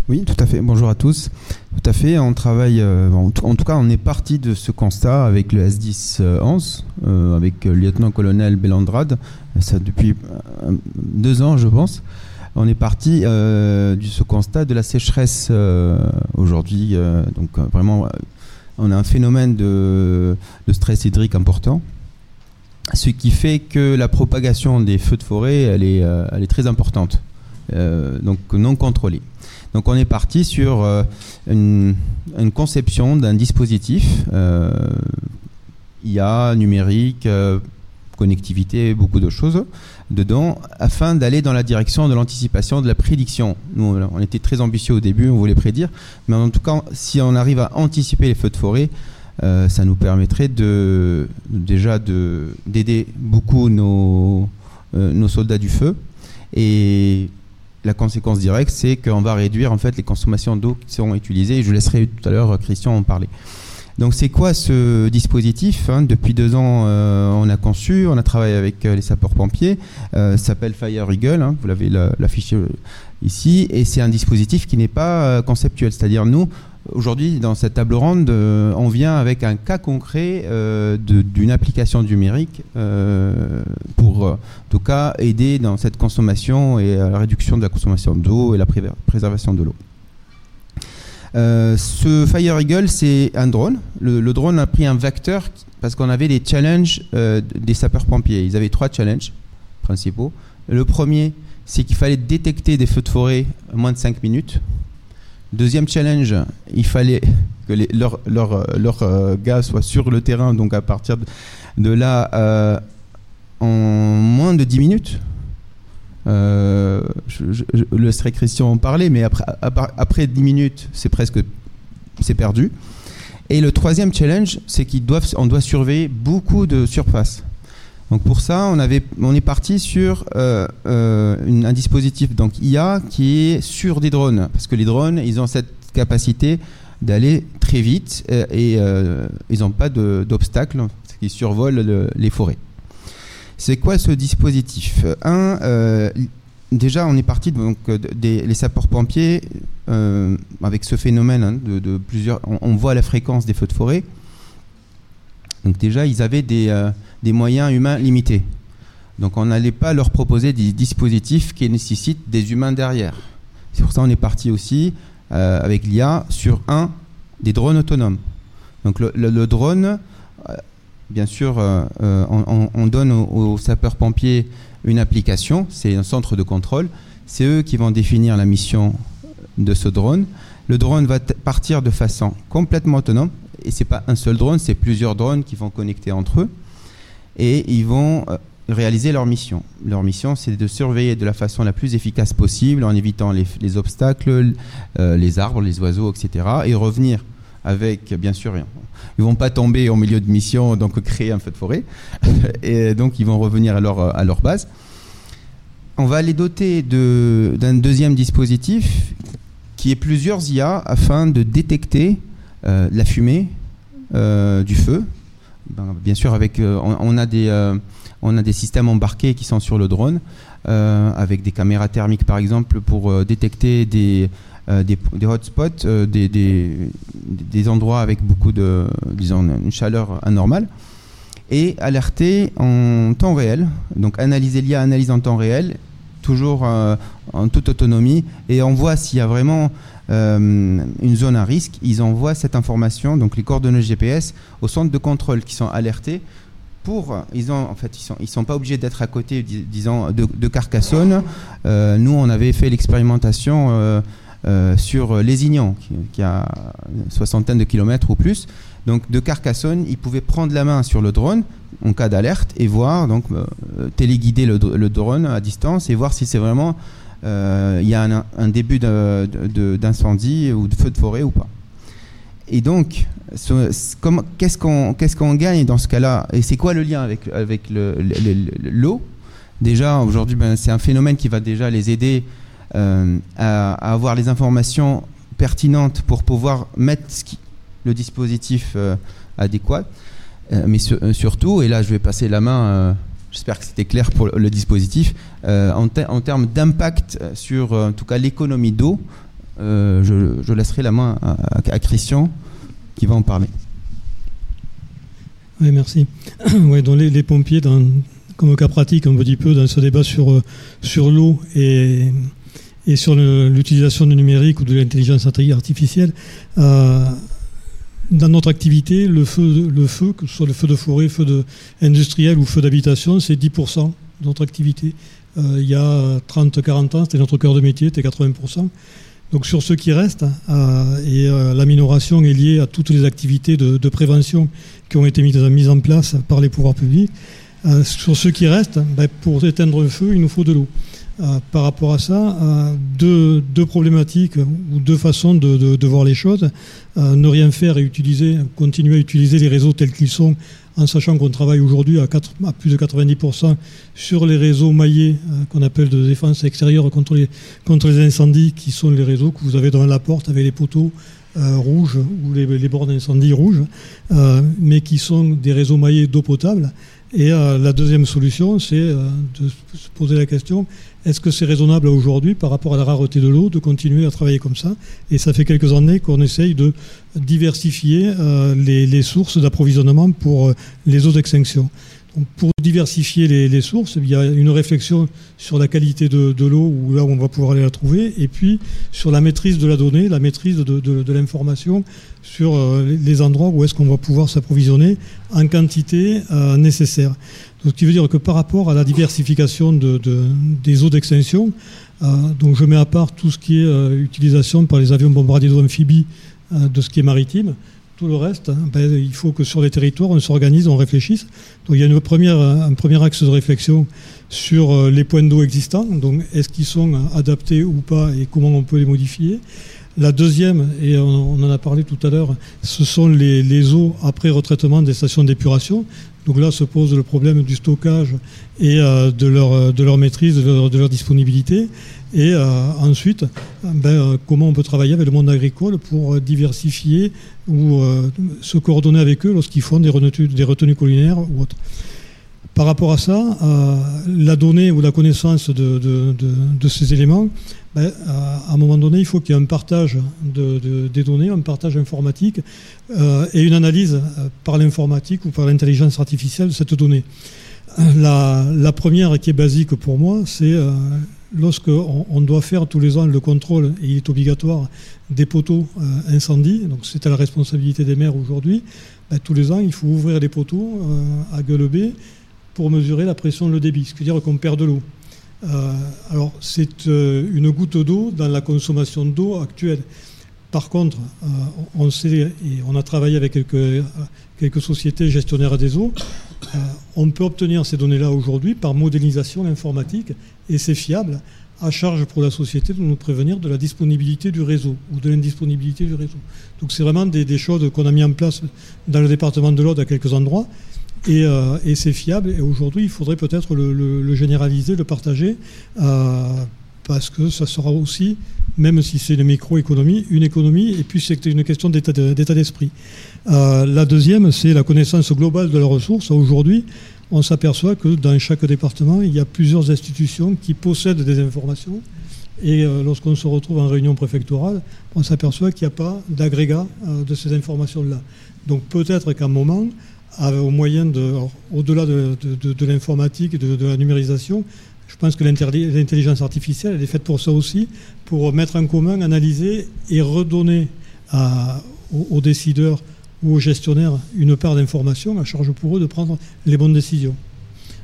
F: Oui, tout à fait. Bonjour à tous. Tout à fait. On travaille, en, tout, cas, on est parti de ce constat avec le S10-11, avec le lieutenant-colonel Bellandrade, ça depuis deux ans, je pense on est parti euh, de ce constat de la sécheresse euh, aujourd'hui. Euh, donc vraiment, on a un phénomène de, stress hydrique important, ce qui fait que la propagation des feux de forêt, elle est très importante, donc non contrôlée. Donc on est parti sur une, conception d'un dispositif IA, numérique, connectivité, beaucoup de choses dedans, afin d'aller dans la direction de l'anticipation, de la prédiction. Nous, on était très ambitieux au début, on voulait prédire, mais en tout cas, si on arrive à anticiper les feux de forêt, euh, ça nous permettrait déjà d'aider beaucoup nos, euh, nos soldats du feu et la conséquence directe, c'est qu'on va réduire en fait les consommations d'eau qui seront utilisées. Je laisserai tout à l'heure Christian en parler. Donc c'est quoi ce dispositif hein? Depuis deux ans, euh, on a conçu, on a travaillé avec euh, les sapeurs-pompiers. Euh, s'appelle Fire Eagle, hein, vous l'avez l'affiché ici, et c'est un dispositif qui n'est pas conceptuel. C'est-à-dire nous, aujourd'hui, dans cette table ronde, on vient avec un cas concret d'une application numérique pour, en tout cas, aider dans cette consommation et la réduction de la consommation d'eau et la préservation de l'eau. Euh, ce Fire Eagle, c'est un drone. Le, drone a pris un vecteur parce qu'on avait des challenges euh, des sapeurs-pompiers. Ils avaient trois challenges principaux. Le premier, c'est qu'il fallait détecter des feux de forêt en moins de 5 minutes. Deuxième challenge, il fallait que leurs leur, euh, gars soient sur le terrain, donc à partir de, là, en moins de 10 minutes. Euh, je, le laisserai Christian en parler, mais après, après 10 minutes, c'est presque c'est perdu. Et le troisième challenge, c'est qu'on doit surveiller beaucoup de surface. Donc pour ça, on, avait, on est parti sur euh, euh, un dispositif donc IA qui est sur des drones, parce que les drones, ils ont cette capacité d'aller très vite et, ils n'ont pas d'obstacle. qui survolent les forêts. C'est quoi ce dispositif? Un, euh, déjà, on est parti donc des les sapeurs-pompiers euh, avec ce phénomène hein, de, plusieurs. On, voit la fréquence des feux de forêt. Donc déjà, ils avaient des, euh, des moyens humains limités. Donc on n'allait pas leur proposer des dispositifs qui nécessitent des humains derrière. C'est pour ça qu'on est parti aussi avec l'IA sur un des drones autonomes. Donc le, drone, bien sûr, on, donne aux sapeurs-pompiers une application, c'est un centre de contrôle. C'est eux qui vont définir la mission de ce drone. Le drone va partir de façon complètement autonome. Et c'est pas un seul drone, c'est plusieurs drones qui vont connecter entre eux. Et ils vont euh, réaliser leur mission. Leur mission, c'est de surveiller de la façon la plus efficace possible en évitant les, obstacles, euh, les arbres, les oiseaux, etc. Et revenir avec, bien sûr, ils vont pas tomber au milieu de mission, donc créer un feu de forêt. et donc, ils vont revenir à leur, à leur base. On va les doter d'un deuxième dispositif qui est plusieurs IA afin de détecter euh, la fumée du feu. Ben, bien sûr, avec, euh, on, a des, on a des systèmes embarqués qui sont sur le drone, avec des caméras thermiques par exemple, pour détecter des, euh, des, hotspots, euh, des, des, endroits avec beaucoup de, disons, une chaleur anormale, et alerter en temps réel, donc analyser l'IA, analyse en temps réel, toujours euh, en toute autonomie, et on voit s'il y a vraiment une zone à risque, ils envoient cette information, donc les coordonnées GPS, au centre de contrôle qui sont alertés pour, ils ont, en fait, ils sont, ils sont pas obligés d'être à côté, disons, de, Carcassonne. nous, on avait fait l'expérimentation euh, sur Lézignan, qui, a une soixantaine de kilomètres ou plus. Donc de Carcassonne, ils pouvaient prendre la main sur le drone en cas d'alerte et voir, donc euh, téléguider le, drone à distance et voir si c'est vraiment euh, il y a un, début d'incendie ou de feu de forêt ou pas. Et donc, qu'est-ce qu'on gagne dans ce cas-là? Et c'est quoi le lien avec, l'eau? Déjà, aujourd'hui, ben, c'est un phénomène qui va déjà les aider euh, à, avoir les informations pertinentes pour pouvoir mettre le dispositif euh, adéquat. Euh, mais surtout, et là je vais passer la main, j'espère que c'était clair pour le, dispositif, en, en, termes d'impact sur en tout cas l'économie d'eau, je, laisserai la main à, Christian qui va en parler.
G: Oui, merci. ouais, dans les, pompiers, dans, comme cas pratique, un petit peu dans ce débat sur, sur l'eau et, et sur l'utilisation du numérique ou de l'intelligence artificielle. Euh, dans notre activité, le feu, le feu, que ce soit le feu de forêt, feu de industriel ou feu d'habitation, c'est 10% de notre activité. Euh, il y a 30-40 ans, c'était notre cœur de métier, c'était 80%. Donc sur ce qui reste, euh, et la minoration est liée à toutes les activités de, prévention qui ont été mises, en place par les pouvoirs publics. sur ce qui reste, ben, pour éteindre le feu, il nous faut de l'eau. Euh, par rapport à ça, euh, deux, problématiques ou deux façons de, voir les choses. Euh, ne rien faire et utiliser, continuer à utiliser les réseaux tels qu'ils sont, en sachant qu'on travaille aujourd'hui à, plus de 90% sur les réseaux maillés qu'on appelle de défense extérieure contre les, incendies, qui sont les réseaux que vous avez devant la porte avec les poteaux rouges ou les, bornes d'incendie rouges, mais qui sont des réseaux maillés d'eau potable. Et la deuxième solution, c'est de se poser la question est-ce que c'est raisonnable aujourd'hui, par rapport à la rareté de l'eau, de continuer à travailler comme ça? Et ça fait quelques années qu'on essaye de diversifier euh, les, sources d'approvisionnement pour euh, les eaux d'extinction. Pour diversifier les, sources, il y a une réflexion sur la qualité de, l'eau, où là où on va pouvoir aller la trouver, et puis sur la maîtrise de la donnée, la maîtrise de, l'information sur euh, les endroits où est-ce qu'on va pouvoir s'approvisionner en quantité nécessaire. Donc, ce qui veut dire que par rapport à la diversification de, des eaux d'extinction, euh, donc je mets à part tout ce qui est euh, utilisation par les avions bombardiers d'eau amphibies euh, de ce qui est maritime. Tout le reste, hein, ben, il faut que sur les territoires, on s'organise, on réfléchisse. Donc il y a une première, un premier axe de réflexion sur les points d'eau existants. Donc est-ce qu'ils sont adaptés ou pas et comment on peut les modifier? La deuxième, et on, en a parlé tout à l'heure, ce sont les, les eaux après retraitement des stations d'épuration. Donc là se pose le problème du stockage et de, leur, de leur maîtrise, de leur, disponibilité. Et ensuite, ben, comment on peut travailler avec le monde agricole pour diversifier ou se coordonner avec eux lorsqu'ils font des retenues, collinaires ou autres. Par rapport à ça, la donnée ou la connaissance de, ces éléments, ben, à un moment donné, il faut qu'il y ait un partage des données, un partage informatique euh, et une analyse euh, par l'informatique ou par l'intelligence artificielle de cette donnée. La, première qui est basique pour moi, c'est euh, lorsqu'on on doit faire tous les ans le contrôle, et il est obligatoire, des poteaux incendies, donc c'est à la responsabilité des maires aujourd'hui, ben, tous les ans il faut ouvrir les poteaux à gueule B pour mesurer la pression de le débit, ce qui veut dire qu'on perd de l'eau. Euh, alors c'est euh, une goutte d'eau dans la consommation d'eau actuelle. Par contre, euh, on sait, et on a travaillé avec quelques sociétés gestionnaires des eaux, on peut obtenir ces données-là aujourd'hui par modélisation informatique et c'est fiable à charge pour la société de nous prévenir de la disponibilité du réseau ou de l'indisponibilité du réseau. Donc c'est vraiment des, choses qu'on a mis en place dans le département de l'Aude à quelques endroits euh, et, c'est fiable. Et aujourd'hui, il faudrait peut-être le, généraliser, le partager, euh, parce que ça sera aussi, même si c'est une microéconomie, une économie, et puis c'est une question d'état d'esprit. Euh, la deuxième, c'est la connaissance globale de la ressource. Aujourd'hui, on s'aperçoit que dans chaque département, il y a plusieurs institutions qui possèdent des informations. Et lorsqu'on se retrouve en réunion préfectorale, on s'aperçoit qu'il n'y a pas d'agrégat de ces informations-là. Donc peut-être qu'à un moment, au moyen de, au-delà de, l'informatique et de, la numérisation, pense que l'intelligence artificielle, elle est faite pour ça aussi, pour mettre en commun, analyser et redonner aux, décideurs ou aux gestionnaires une part d'information à charge pour eux de prendre les bonnes décisions.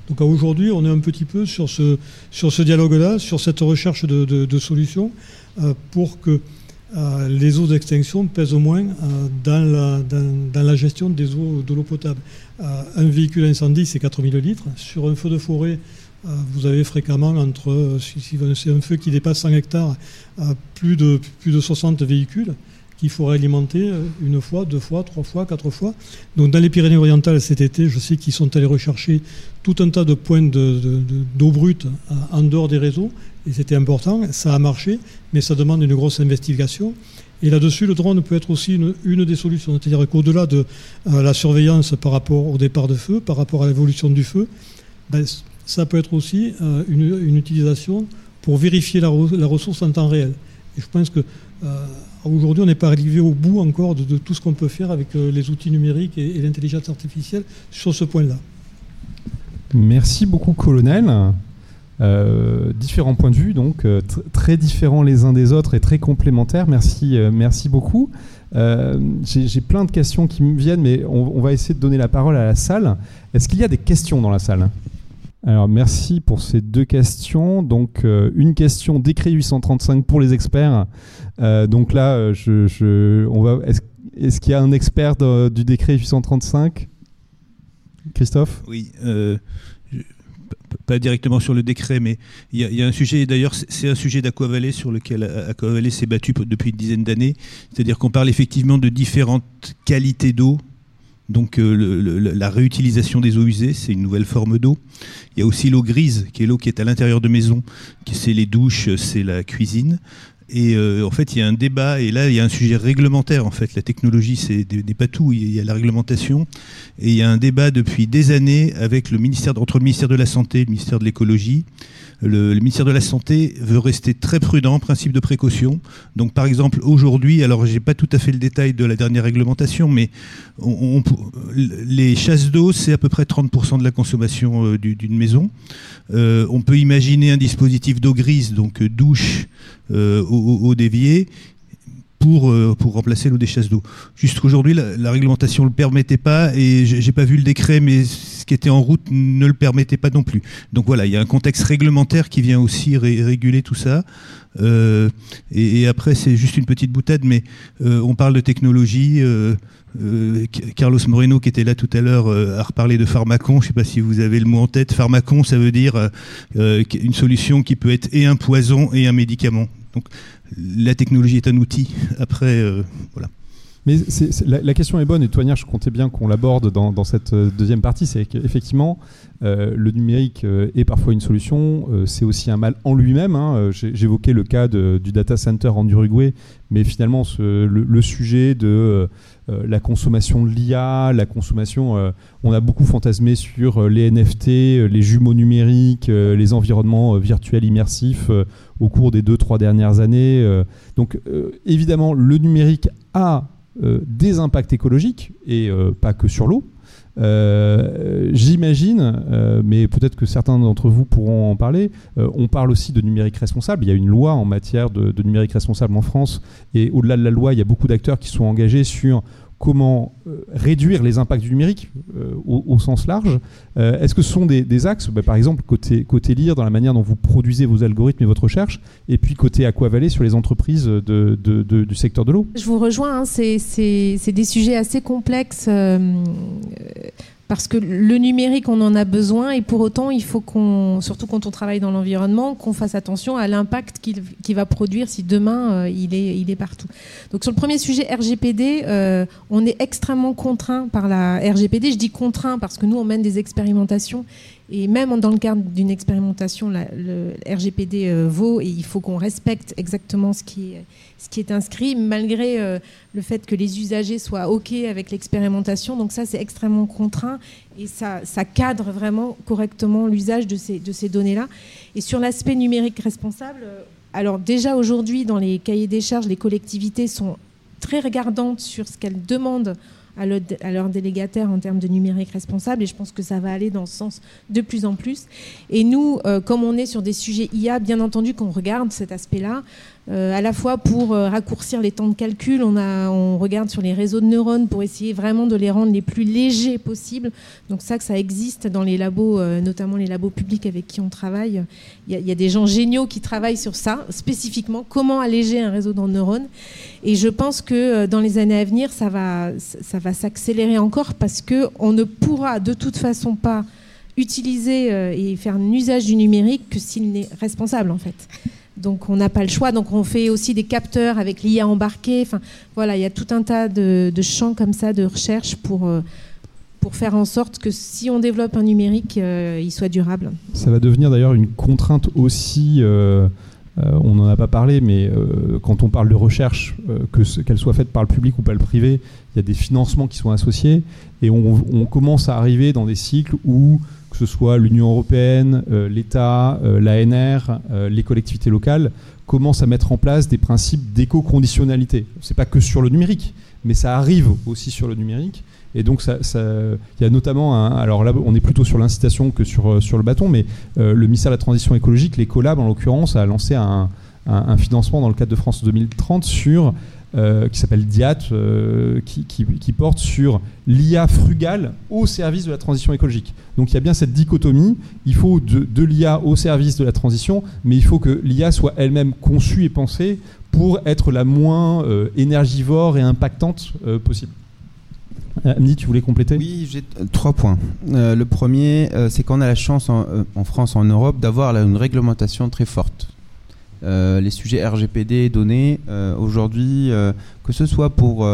G: Donc aujourd'hui, on est un petit peu sur ce, dialogue-là, sur cette recherche de, solutions euh, pour que euh, les eaux d'extinction pèsent au moins euh, dans, la, gestion des eaux de l'eau potable. Un véhicule incendie, c'est 4000 litres. Sur un feu de forêt, vous avez fréquemment entre, si, c'est un feu qui dépasse 100 hectares, plus, de, plus de 60 véhicules qu'il faudrait alimenter une fois, deux fois, trois fois, quatre fois. Donc dans les Pyrénées-Orientales cet été, je sais qu'ils sont allés rechercher tout un tas de points d'eau brute en dehors des réseaux et c'était important. Ça a marché, mais ça demande une grosse investigation. Et là-dessus, le drone peut être aussi une, des solutions. C'est-à-dire qu'au-delà de euh, la surveillance par rapport au départ de feu, par rapport à l'évolution du feu, ben, ça peut être aussi euh, une, utilisation pour vérifier la, ressource en temps réel. Et je pense que euh, aujourd'hui, on n'est pas arrivé au bout encore de, tout ce qu'on peut faire avec les outils numériques et l'intelligence artificielle sur ce point-là.
B: Merci beaucoup, colonel. Euh, différents points de vue, donc euh, très différents les uns des autres et très complémentaires. Merci, euh, merci beaucoup. J'ai plein de questions qui me viennent, mais on, va essayer de donner la parole à la salle. Est-ce qu'il y a des questions dans la salle? Alors merci pour ces deux questions. Donc une question décret 835 pour les experts. donc là, je, on va. Est-ce qu'il y a un expert du décret 835 Christophe?
C: Oui pas directement sur le décret, mais il y, a un sujet, d'ailleurs, c'est un sujet d'Aquavalé sur lequel Aquavalé s'est battu depuis une dizaine d'années. C'est-à-dire qu'on parle effectivement de différentes qualités d'eau. Donc euh, la réutilisation des eaux usées, c'est une nouvelle forme d'eau. Il y a aussi l'eau grise, qui est l'eau qui est à l'intérieur de maison, qui c'est les douches, c'est la cuisine. Et euh, en fait, il y a un débat, et là, il y a un sujet réglementaire. En fait, la technologie, c'est n'est pas tout. Il y a la réglementation, et il y a un débat depuis des années avec le ministère entre le ministère de la santé et le ministère de l'écologie le, ministère de la Santé veut rester très prudent, principe de précaution. Donc, par exemple, aujourd'hui, alors j'ai pas tout à fait le détail de la dernière réglementation, mais les chasses d'eau, c'est à peu près 30% de la consommation euh, d'une maison. Euh, on peut imaginer un dispositif d'eau grise, donc euh, douche au, dévier, pour, pour remplacer l'eau des chasses d'eau. Juste qu'aujourd'hui, la, la, réglementation ne le permettait pas et j'ai pas vu le décret, mais ce qui était en route ne le permettait pas non plus. Donc voilà, il y a un contexte réglementaire qui vient aussi réguler tout ça. Euh, et, après, c'est juste une petite boutade, mais euh, on parle de technologie. Euh, Carlos Moreno, qui était là tout à l'heure, a reparlé de pharmacon. Je ne sais pas si vous avez le mot en tête. Pharmacon, ça veut dire une solution qui peut être et un poison et un médicament. Donc la technologie est un outil. Après, voilà.
B: Mais la, question est bonne et Toignard, je comptais bien qu'on l'aborde dans, cette euh, deuxième partie. C'est qu'effectivement, euh, le numérique euh, est parfois une solution. c'est aussi un mal en lui-même. Hein. J'évoquais le cas du data center en Uruguay, mais finalement, le, sujet de la consommation de l'IA, la consommation, on a beaucoup fantasmé sur les NFT, les jumeaux numériques, les environnements virtuels immersifs au cours des deux, trois dernières années. donc, évidemment, le numérique a euh, des impacts écologiques et euh, pas que sur l'eau. Euh, j'imagine, mais peut-être que certains d'entre vous pourront en parler, on parle aussi de numérique responsable. Il y a une loi en matière de numérique responsable en France, et au-delà de la loi, il y a beaucoup d'acteurs qui sont engagés sur comment euh, réduire les impacts du numérique euh, au, sens large. Euh, est-ce que ce sont des, axes, bah, par exemple côté, côté LIR, dans la manière dont vous produisez vos algorithmes et votre recherche, et puis côté Aquavalé sur les entreprises du secteur de l'eau?
E: Je vous rejoins, hein, c'est des sujets assez complexes parce que le numérique, on en a besoin et pour autant, il faut qu'on, surtout quand on travaille dans l'environnement, qu'on fasse attention à l'impact qu'il va produire si demain euh, il, est, partout. Donc sur le premier sujet RGPD, euh, on est extrêmement contraint par la RGPD. Je dis contraint parce que nous, on mène des expérimentations et même dans le cadre d'une expérimentation, le RGPD euh, vaut et il faut qu'on respecte exactement ce qui est inscrit, malgré euh, le fait que les usagers soient OK avec l'expérimentation. Donc ça, c'est extrêmement contraint et ça, cadre vraiment correctement l'usage de ces, de ces données-là. Et sur l'aspect numérique responsable, euh, alors déjà aujourd'hui, dans les cahiers des charges, les collectivités sont très regardantes sur ce qu'elles demandent à, leurs délégataires en termes de numérique responsable et je pense que ça va aller dans ce sens de plus en plus. Et nous, euh, comme on est sur des sujets IA, bien entendu qu'on regarde cet aspect-là. Euh, à la fois pour euh, raccourcir les temps de calcul, on, regarde sur les réseaux de neurones pour essayer vraiment de les rendre les plus légers possibles. Donc ça, ça existe dans les labos, euh, notamment les labos publics avec qui on travaille. Il y, a des gens géniaux qui travaillent sur ça, spécifiquement comment alléger un réseau de neurones. Et je pense que dans les années à venir, ça va, ça va s'accélérer encore parce que on ne pourra de toute façon pas utiliser et faire un usage du numérique que s'il n'est responsable en fait. Donc on n'a pas le choix. Donc on fait aussi des capteurs avec l'IA embarqué. Enfin voilà, il y a tout un tas de, champs comme ça de recherche pour euh, pour faire en sorte que si on développe un numérique, euh, il soit durable.
B: Ça va devenir d'ailleurs une contrainte aussi. Euh, on n'en a pas parlé, mais quand on parle de recherche, que qu'elle soit faite par le public ou par le privé, il y a des financements qui sont associés et on, commence à arriver dans des cycles où que ce soit l'Union européenne, euh, l'État, euh, l'ANR, euh, les collectivités locales, commencent à mettre en place des principes d'éco-conditionnalité. Ce n'est pas que sur le numérique, mais ça arrive aussi sur le numérique. Et donc, il ça, y a notamment, alors là, on est plutôt sur l'incitation que sur, sur le bâton, mais le ministère de la Transition écologique, les collabs en l'occurrence, a lancé un, un, financement dans le cadre de France 2030 sur euh, qui s'appelle DIAT, euh, qui, porte sur l'IA frugale au service de la transition écologique. Donc il y a bien cette dichotomie, il faut de, l'IA au service de la transition, mais il faut que l'IA soit elle-même conçue et pensée pour être la moins euh, énergivore et impactante possible. Amni, tu voulais compléter
F: Oui, j'ai trois points. le premier, c'est qu'on a la chance en, France, en Europe, d'avoir une réglementation très forte euh, les sujets RGPD données euh, aujourd'hui, euh, que ce soit pour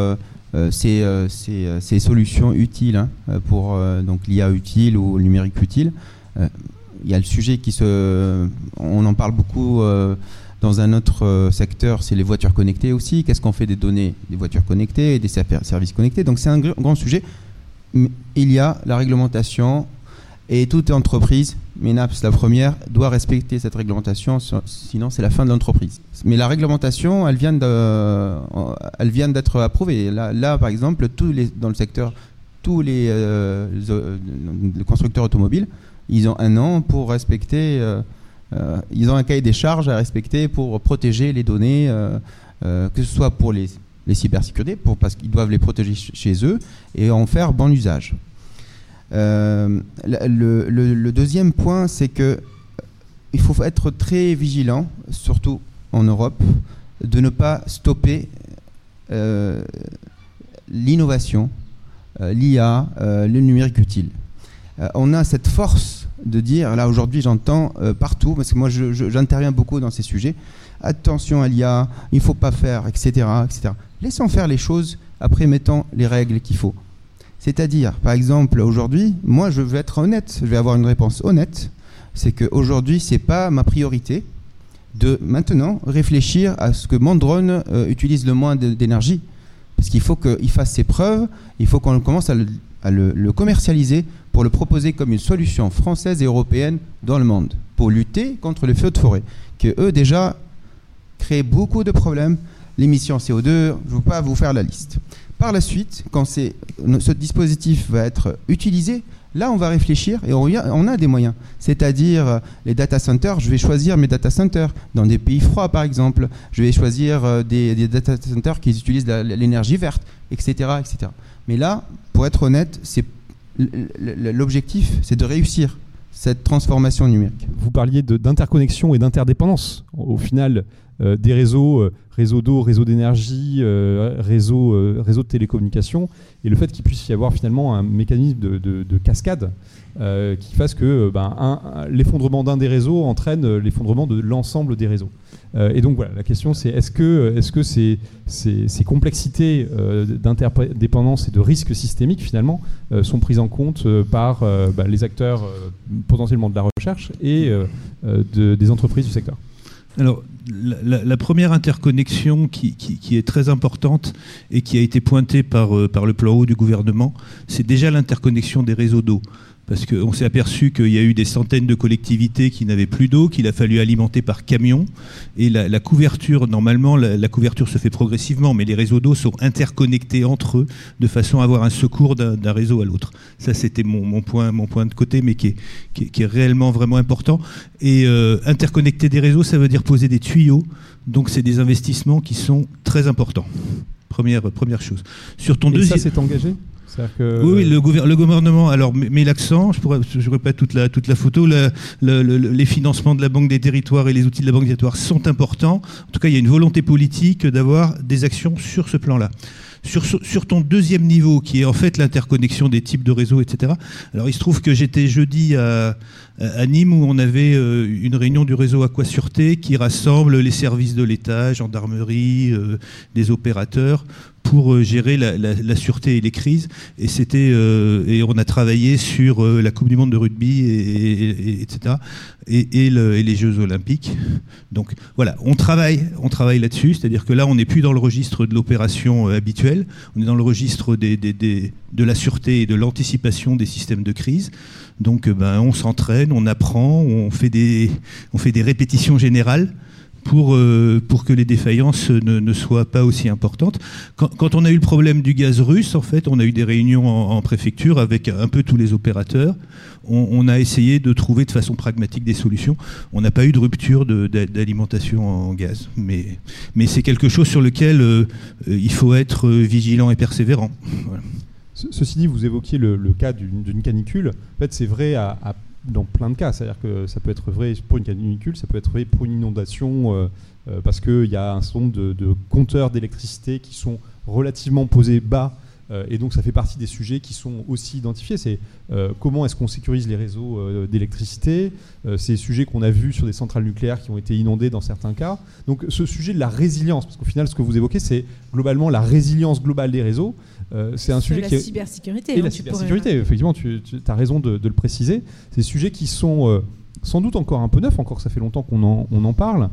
F: ces, ces, solutions utiles, hein, pour donc l'IA utile ou le numérique utile, il y a le sujet qui se, on en parle beaucoup dans un autre secteur, c'est les voitures connectées aussi. Qu'est-ce qu'on fait des données des voitures connectées et des services connectés? Donc c'est un grand sujet. Il y a la réglementation et toute entreprise, MENAPS la première, doit respecter cette réglementation, sinon c'est la fin de l'entreprise. Mais la réglementation, elle vient d'être approuvée. Là, par exemple, les, dans le secteur, tous les, euh, constructeurs automobiles, ils ont un an pour respecter, euh, euh, ils ont un cahier des charges à respecter pour protéger les données, que ce soit pour les, cybersécurités, parce qu'ils doivent les protéger chez eux et en faire bon usage. Euh, le, deuxième point, c'est que euh, il faut être très vigilant, surtout en Europe, de ne pas stopper euh, l'innovation, l'IA, le numérique utile. on a cette force de dire, là aujourd'hui j'entends partout, parce que moi j'interviens beaucoup dans ces sujets, attention à l'IA, il ne faut pas faire, etc., etc. Laissons faire les choses après mettons les règles qu'il faut. C'est-à-dire, par exemple, aujourd'hui, moi je veux être honnête, je vais avoir une réponse honnête, c'est qu'aujourd'hui, ce n'est pas ma priorité de maintenant réfléchir à ce que mon drone euh, utilise le moins d'énergie. Parce qu'il faut qu'il fasse ses preuves, il faut qu'on commence à, le, commercialiser pour le proposer comme une solution française et européenne dans le monde, pour lutter contre les feux de forêt, que eux déjà créent beaucoup de problèmes, l'émission CO2, je ne veux pas vous faire la liste. Par la suite, quand ce dispositif va être utilisé, là on va réfléchir et on, a des moyens. C'est-à-dire euh, les data centers, je vais choisir mes data centers dans des pays froids par exemple. Je vais choisir euh, des, data centers qui utilisent l'énergie verte, etc., etc. Mais là, pour être honnête, l'objectif, c'est de réussir cette transformation numérique.
B: Vous parliez d'interconnexion et d'interdépendance. Au final, euh, des réseaux, euh, réseau d'eau, réseau d'énergie, euh, réseau, réseau de télécommunications, et le fait qu'il puisse y avoir finalement un mécanisme de, cascade qui fasse que ben, l'effondrement d'un des réseaux entraîne l'effondrement de l'ensemble des réseaux. et donc voilà, la question c'est est-ce que, ces, complexités d'interdépendance et de risques systémiques finalement sont prises en compte par ben, les acteurs potentiellement de la recherche et des entreprises du secteur?
C: La, première interconnexion qui, est très importante et qui a été pointée par, euh, par le plan haut du gouvernement, c'est déjà l'interconnexion des réseaux d'eau parce qu'on s'est aperçu qu'il y a eu des centaines de collectivités qui n'avaient plus d'eau, qu'il a fallu alimenter par camion. Et la, couverture, normalement, la, couverture se fait progressivement, mais les réseaux d'eau sont interconnectés entre eux de façon à avoir un secours d'un réseau à l'autre. Ça, c'était mon, point, mon point de côté, mais qui est, réellement vraiment important. Et euh, interconnecter des réseaux, ça veut dire poser des tuyaux. Donc, c'est des investissements qui sont très importants. Première, première chose.
B: Sur ton Et ça, c'est engagé?
C: Oui, le, gouvernement, alors met l'accent, je pourrais, je répète toute la, toute la photo, les financements de la Banque des territoires et les outils de la Banque des territoires sont importants. En tout cas, il y a une volonté politique d'avoir des actions sur ce plan-là. Sur, sur, ton deuxième niveau, qui est en fait l'interconnexion des types de réseaux, etc. Alors il se trouve que j'étais jeudi à, à, Nîmes où on avait euh, une réunion du réseau Aquasureté qui rassemble les services de l'État, gendarmerie, euh, des opérateurs pour euh, gérer la, sûreté et les crises. Et c'était et on a travaillé sur la Coupe du Monde de rugby, et, etc. Et, les Jeux Olympiques. Donc voilà, on travaille, on travaille là-dessus. C'est-à-dire que là, on n'est plus dans le registre de l'opération habituelle. On est dans le registre des, de la sûreté et de l'anticipation des systèmes de crise. Donc ben, on s'entraîne, on apprend, on fait des, on fait des répétitions générales pour, euh, pour que les défaillances ne, soient pas aussi importantes. Quand, on a eu le problème du gaz russe, en fait, on a eu des réunions en, préfecture avec un peu tous les opérateurs. On, a essayé de trouver de façon pragmatique des solutions. On n'a pas eu de rupture d'alimentation en gaz, mais, mais c'est quelque chose sur lequel euh, il faut être vigilant et persévérant.
B: Ceci dit, vous évoquiez le, cas d'une canicule. En fait, c'est vrai dans plein de cas. C'est-à-dire que ça peut être vrai pour une canicule, ça peut être vrai pour une inondation, euh, euh, parce qu'il y a un certain nombre de compteurs d'électricité qui sont relativement posés bas euh, et donc ça fait partie des sujets qui sont aussi identifiés. C'est comment est-ce qu'on sécurise les réseaux d'électricité. c'est sujets qu'on a vus sur des centrales nucléaires qui ont été inondées dans certains cas. Donc ce sujet de la résilience, parce qu'au final ce que vous évoquez, c'est globalement la résilience globale des réseaux. C'est un sujet
E: la
B: qui
E: cybersécurité.
B: Et hein, la cybersécurité, effectivement, tu, as raison de, de, le préciser. C'est des sujets qui sont sans doute encore un peu neufs, encore ça fait longtemps qu'on en, on en parle,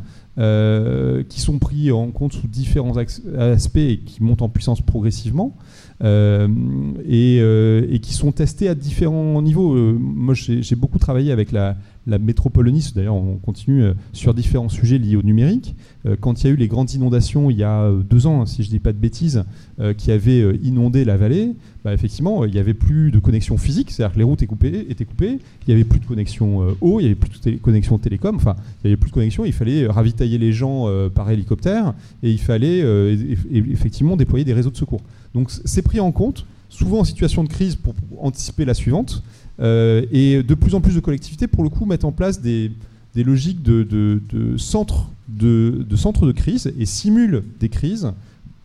B: qui sont pris en compte sous différents aspects et qui montent en puissance progressivement. Euh, euh, et, qui sont testés à différents niveaux. Euh, moi, j'ai beaucoup travaillé avec la, la métropole d'ailleurs on continue sur différents sujets liés au numérique. Quand il y a eu les grandes inondations il y a deux ans, hein, si je ne dis pas de bêtises, qui avaient inondé la vallée, bah, effectivement il n'y avait plus de connexion physique, c'est-à-dire que les routes étaient coupées, étaient coupées il n'y avait plus de connexion eau, il n'y avait plus de connexion télécom, enfin il n'y avait plus de connexion, il fallait ravitailler les gens par hélicoptère et il fallait effectivement déployer des réseaux de secours. Donc c'est pris en compte, souvent en situation de crise pour, anticiper la suivante. Euh, et de plus en plus de collectivités, pour le coup, mettent en place des, logiques de, centres de, centres de crise et simulent des crises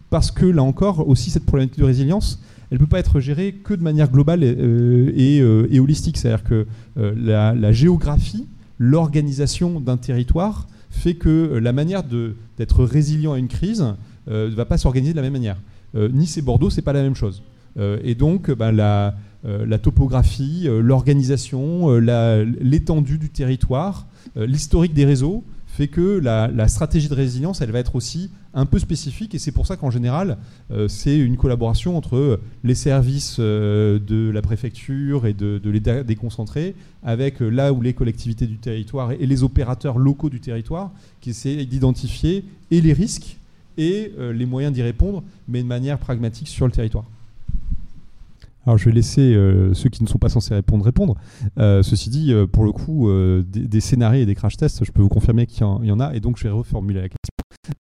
B: parce que là encore, aussi, cette problématique de résilience, elle ne peut pas être gérée que de manière globale et, euh, euh, holistique. C'est-à-dire que la, la, géographie, l'organisation d'un territoire fait que la manière d'être résilient à une crise ne va pas s'organiser de la même manière. Nice et Bordeaux, c'est pas la même chose. Et donc, ben, la, la, topographie, l'organisation, l'étendue du territoire, l'historique des réseaux fait que la, stratégie de résilience, elle va être aussi un peu spécifique et c'est pour ça qu'en général, euh, c'est une collaboration entre les services euh, de la préfecture et de, l'État déconcentré avec euh, là où les collectivités du territoire et les opérateurs locaux du territoire qui essaient d'identifier et les risques et les moyens d'y répondre, mais de manière pragmatique sur le territoire. Alors je vais laisser ceux qui ne sont pas censés répondre répondre. ceci dit, pour le coup, des, scénarios et des crash tests, je peux vous confirmer qu'il y, en a, et donc je vais reformuler la question.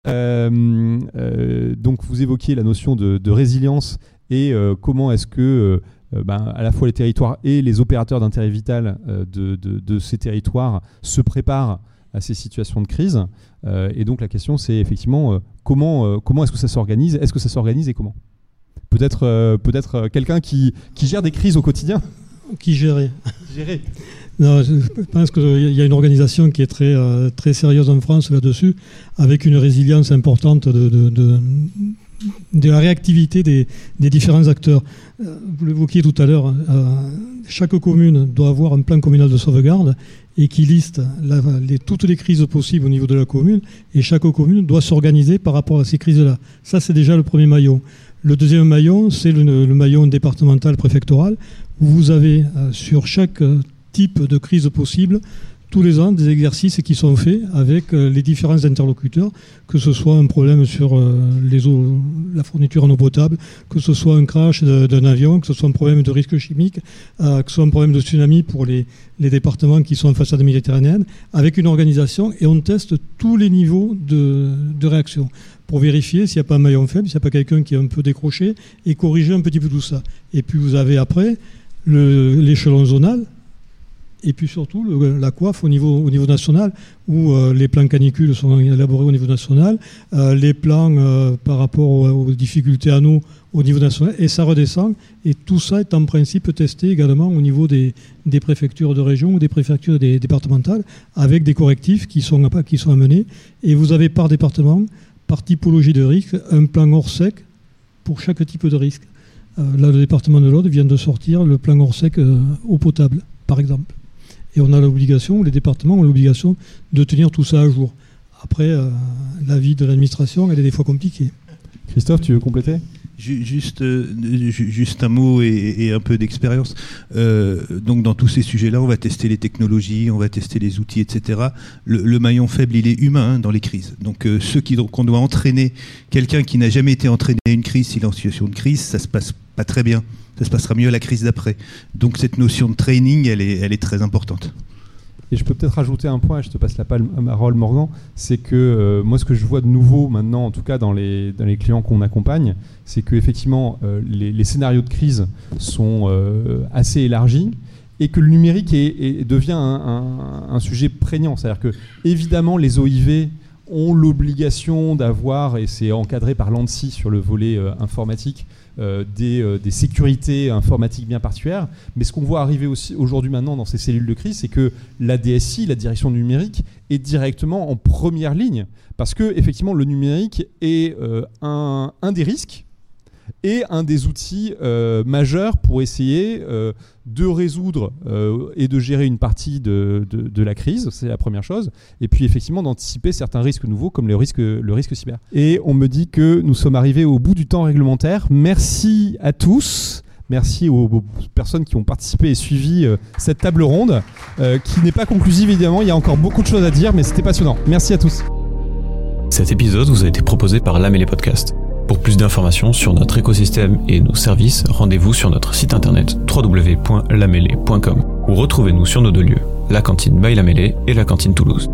B: Euh, euh, donc vous évoquiez la notion de, résilience et euh, comment est-ce que ben, à la fois les territoires et les opérateurs d'intérêt vital de, ces territoires se préparent à ces situations de crise. et donc la question c'est effectivement comment, comment est-ce que ça s'organise Est-ce que ça s'organise et comment? Peut-être peut-être quelqu'un qui, qui gère des crises au quotidien
G: Qui.
B: Gérer?
G: Non, je pense qu'il y a une organisation qui est très, euh, très sérieuse en France là-dessus, avec une résilience importante de, de, de, la réactivité des, des, différents acteurs. Euh, vous l'évoquiez tout à l'heure, euh, chaque commune doit avoir un plan communal de sauvegarde et qui liste les, toutes les crises possibles au niveau de la commune, et chaque commune doit s'organiser par rapport à ces crises-là. Ça, c'est déjà le premier maillon. Le deuxième maillon, c'est le, maillon départemental préfectoral, où vous avez sur chaque type de crise possible tous les ans des exercices qui sont faits avec euh, les différents interlocuteurs, que ce soit un problème sur euh, la fourniture en eau potable, que ce soit un crash d'un avion, que ce soit un problème de risque chimique, euh, que ce soit un problème de tsunami pour les, départements qui sont en façade méditerranéenne, avec une organisation et on teste tous les niveaux de réaction pour vérifier s'il n'y a pas un maillon faible, s'il n'y a pas quelqu'un qui est un peu décroché et corriger un petit peu tout ça. Et puis vous avez après l'échelon zonal et puis surtout la coiffe au niveau, au niveau national, où euh, les plans canicules sont élaborés au niveau national, euh, les plans euh, par rapport aux, difficultés à nous au niveau national, et ça redescend, et tout ça est en principe testé également au niveau des, préfectures de région ou des préfectures départementales, avec des correctifs qui sont amenés, et vous avez par département, par typologie de risque, un plan hors sec pour chaque type de risque. là, le département de l'Aude vient de sortir le plan hors sec eau potable, par exemple. Et on a l'obligation, les départements ont l'obligation de tenir tout ça à jour. Après, euh, la vie de l'administration, elle est des fois compliquée.
B: Christophe, tu veux compléter?
C: Juste, euh, juste un mot et, un peu d'expérience. Euh, donc dans tous ces sujets-là, on va tester les technologies, on va tester les outils, etc. Le, maillon faible, il est humain hein, dans les crises. Donc ceux qui qu'on doit entraîner, quelqu'un qui n'a jamais été entraîné à une crise, s'il est en situation de crise, ça se passe pas très bien ça se passera mieux à la crise d'après. Donc cette notion de training, elle est très importante.
B: Et je peux peut-être rajouter un point, je te passe la parole Morgan, c'est que euh, moi ce que je vois de nouveau maintenant, en tout cas dans les, clients qu'on accompagne, c'est qu'effectivement euh, les, scénarios de crise sont euh, assez élargis et que le numérique devient un, un, sujet prégnant. C'est-à-dire que évidemment les OIV ont l'obligation d'avoir, et c'est encadré par l'ANSI sur le volet informatique, euh, euh, des, sécurités informatiques bien particulières. Mais ce qu'on voit arriver aussi aujourd'hui maintenant dans ces cellules de crise, c'est que la DSI, la direction numérique, est directement en première ligne parce que effectivement le numérique est euh, un, un, des risques et un des outils euh, majeurs pour essayer euh, de résoudre euh, et de gérer une partie de, la crise, c'est la première chose, et puis effectivement d'anticiper certains risques nouveaux comme le risque, le risque cyber. Et on me dit que nous sommes arrivés au bout du temps réglementaire. Merci à tous. Merci aux, personnes qui ont participé et suivi cette table ronde, qui n'est pas conclusive évidemment, il y a encore beaucoup de choses à dire, mais c'était passionnant. Merci à tous.
A: Cet épisode vous a été proposé par l'Amélie Podcast. Pour plus d'informations sur notre écosystème et nos services, rendez-vous sur notre site internet www.lamêlée.com ou retrouvez-nous sur nos deux lieux, la cantine by et la cantine Toulouse.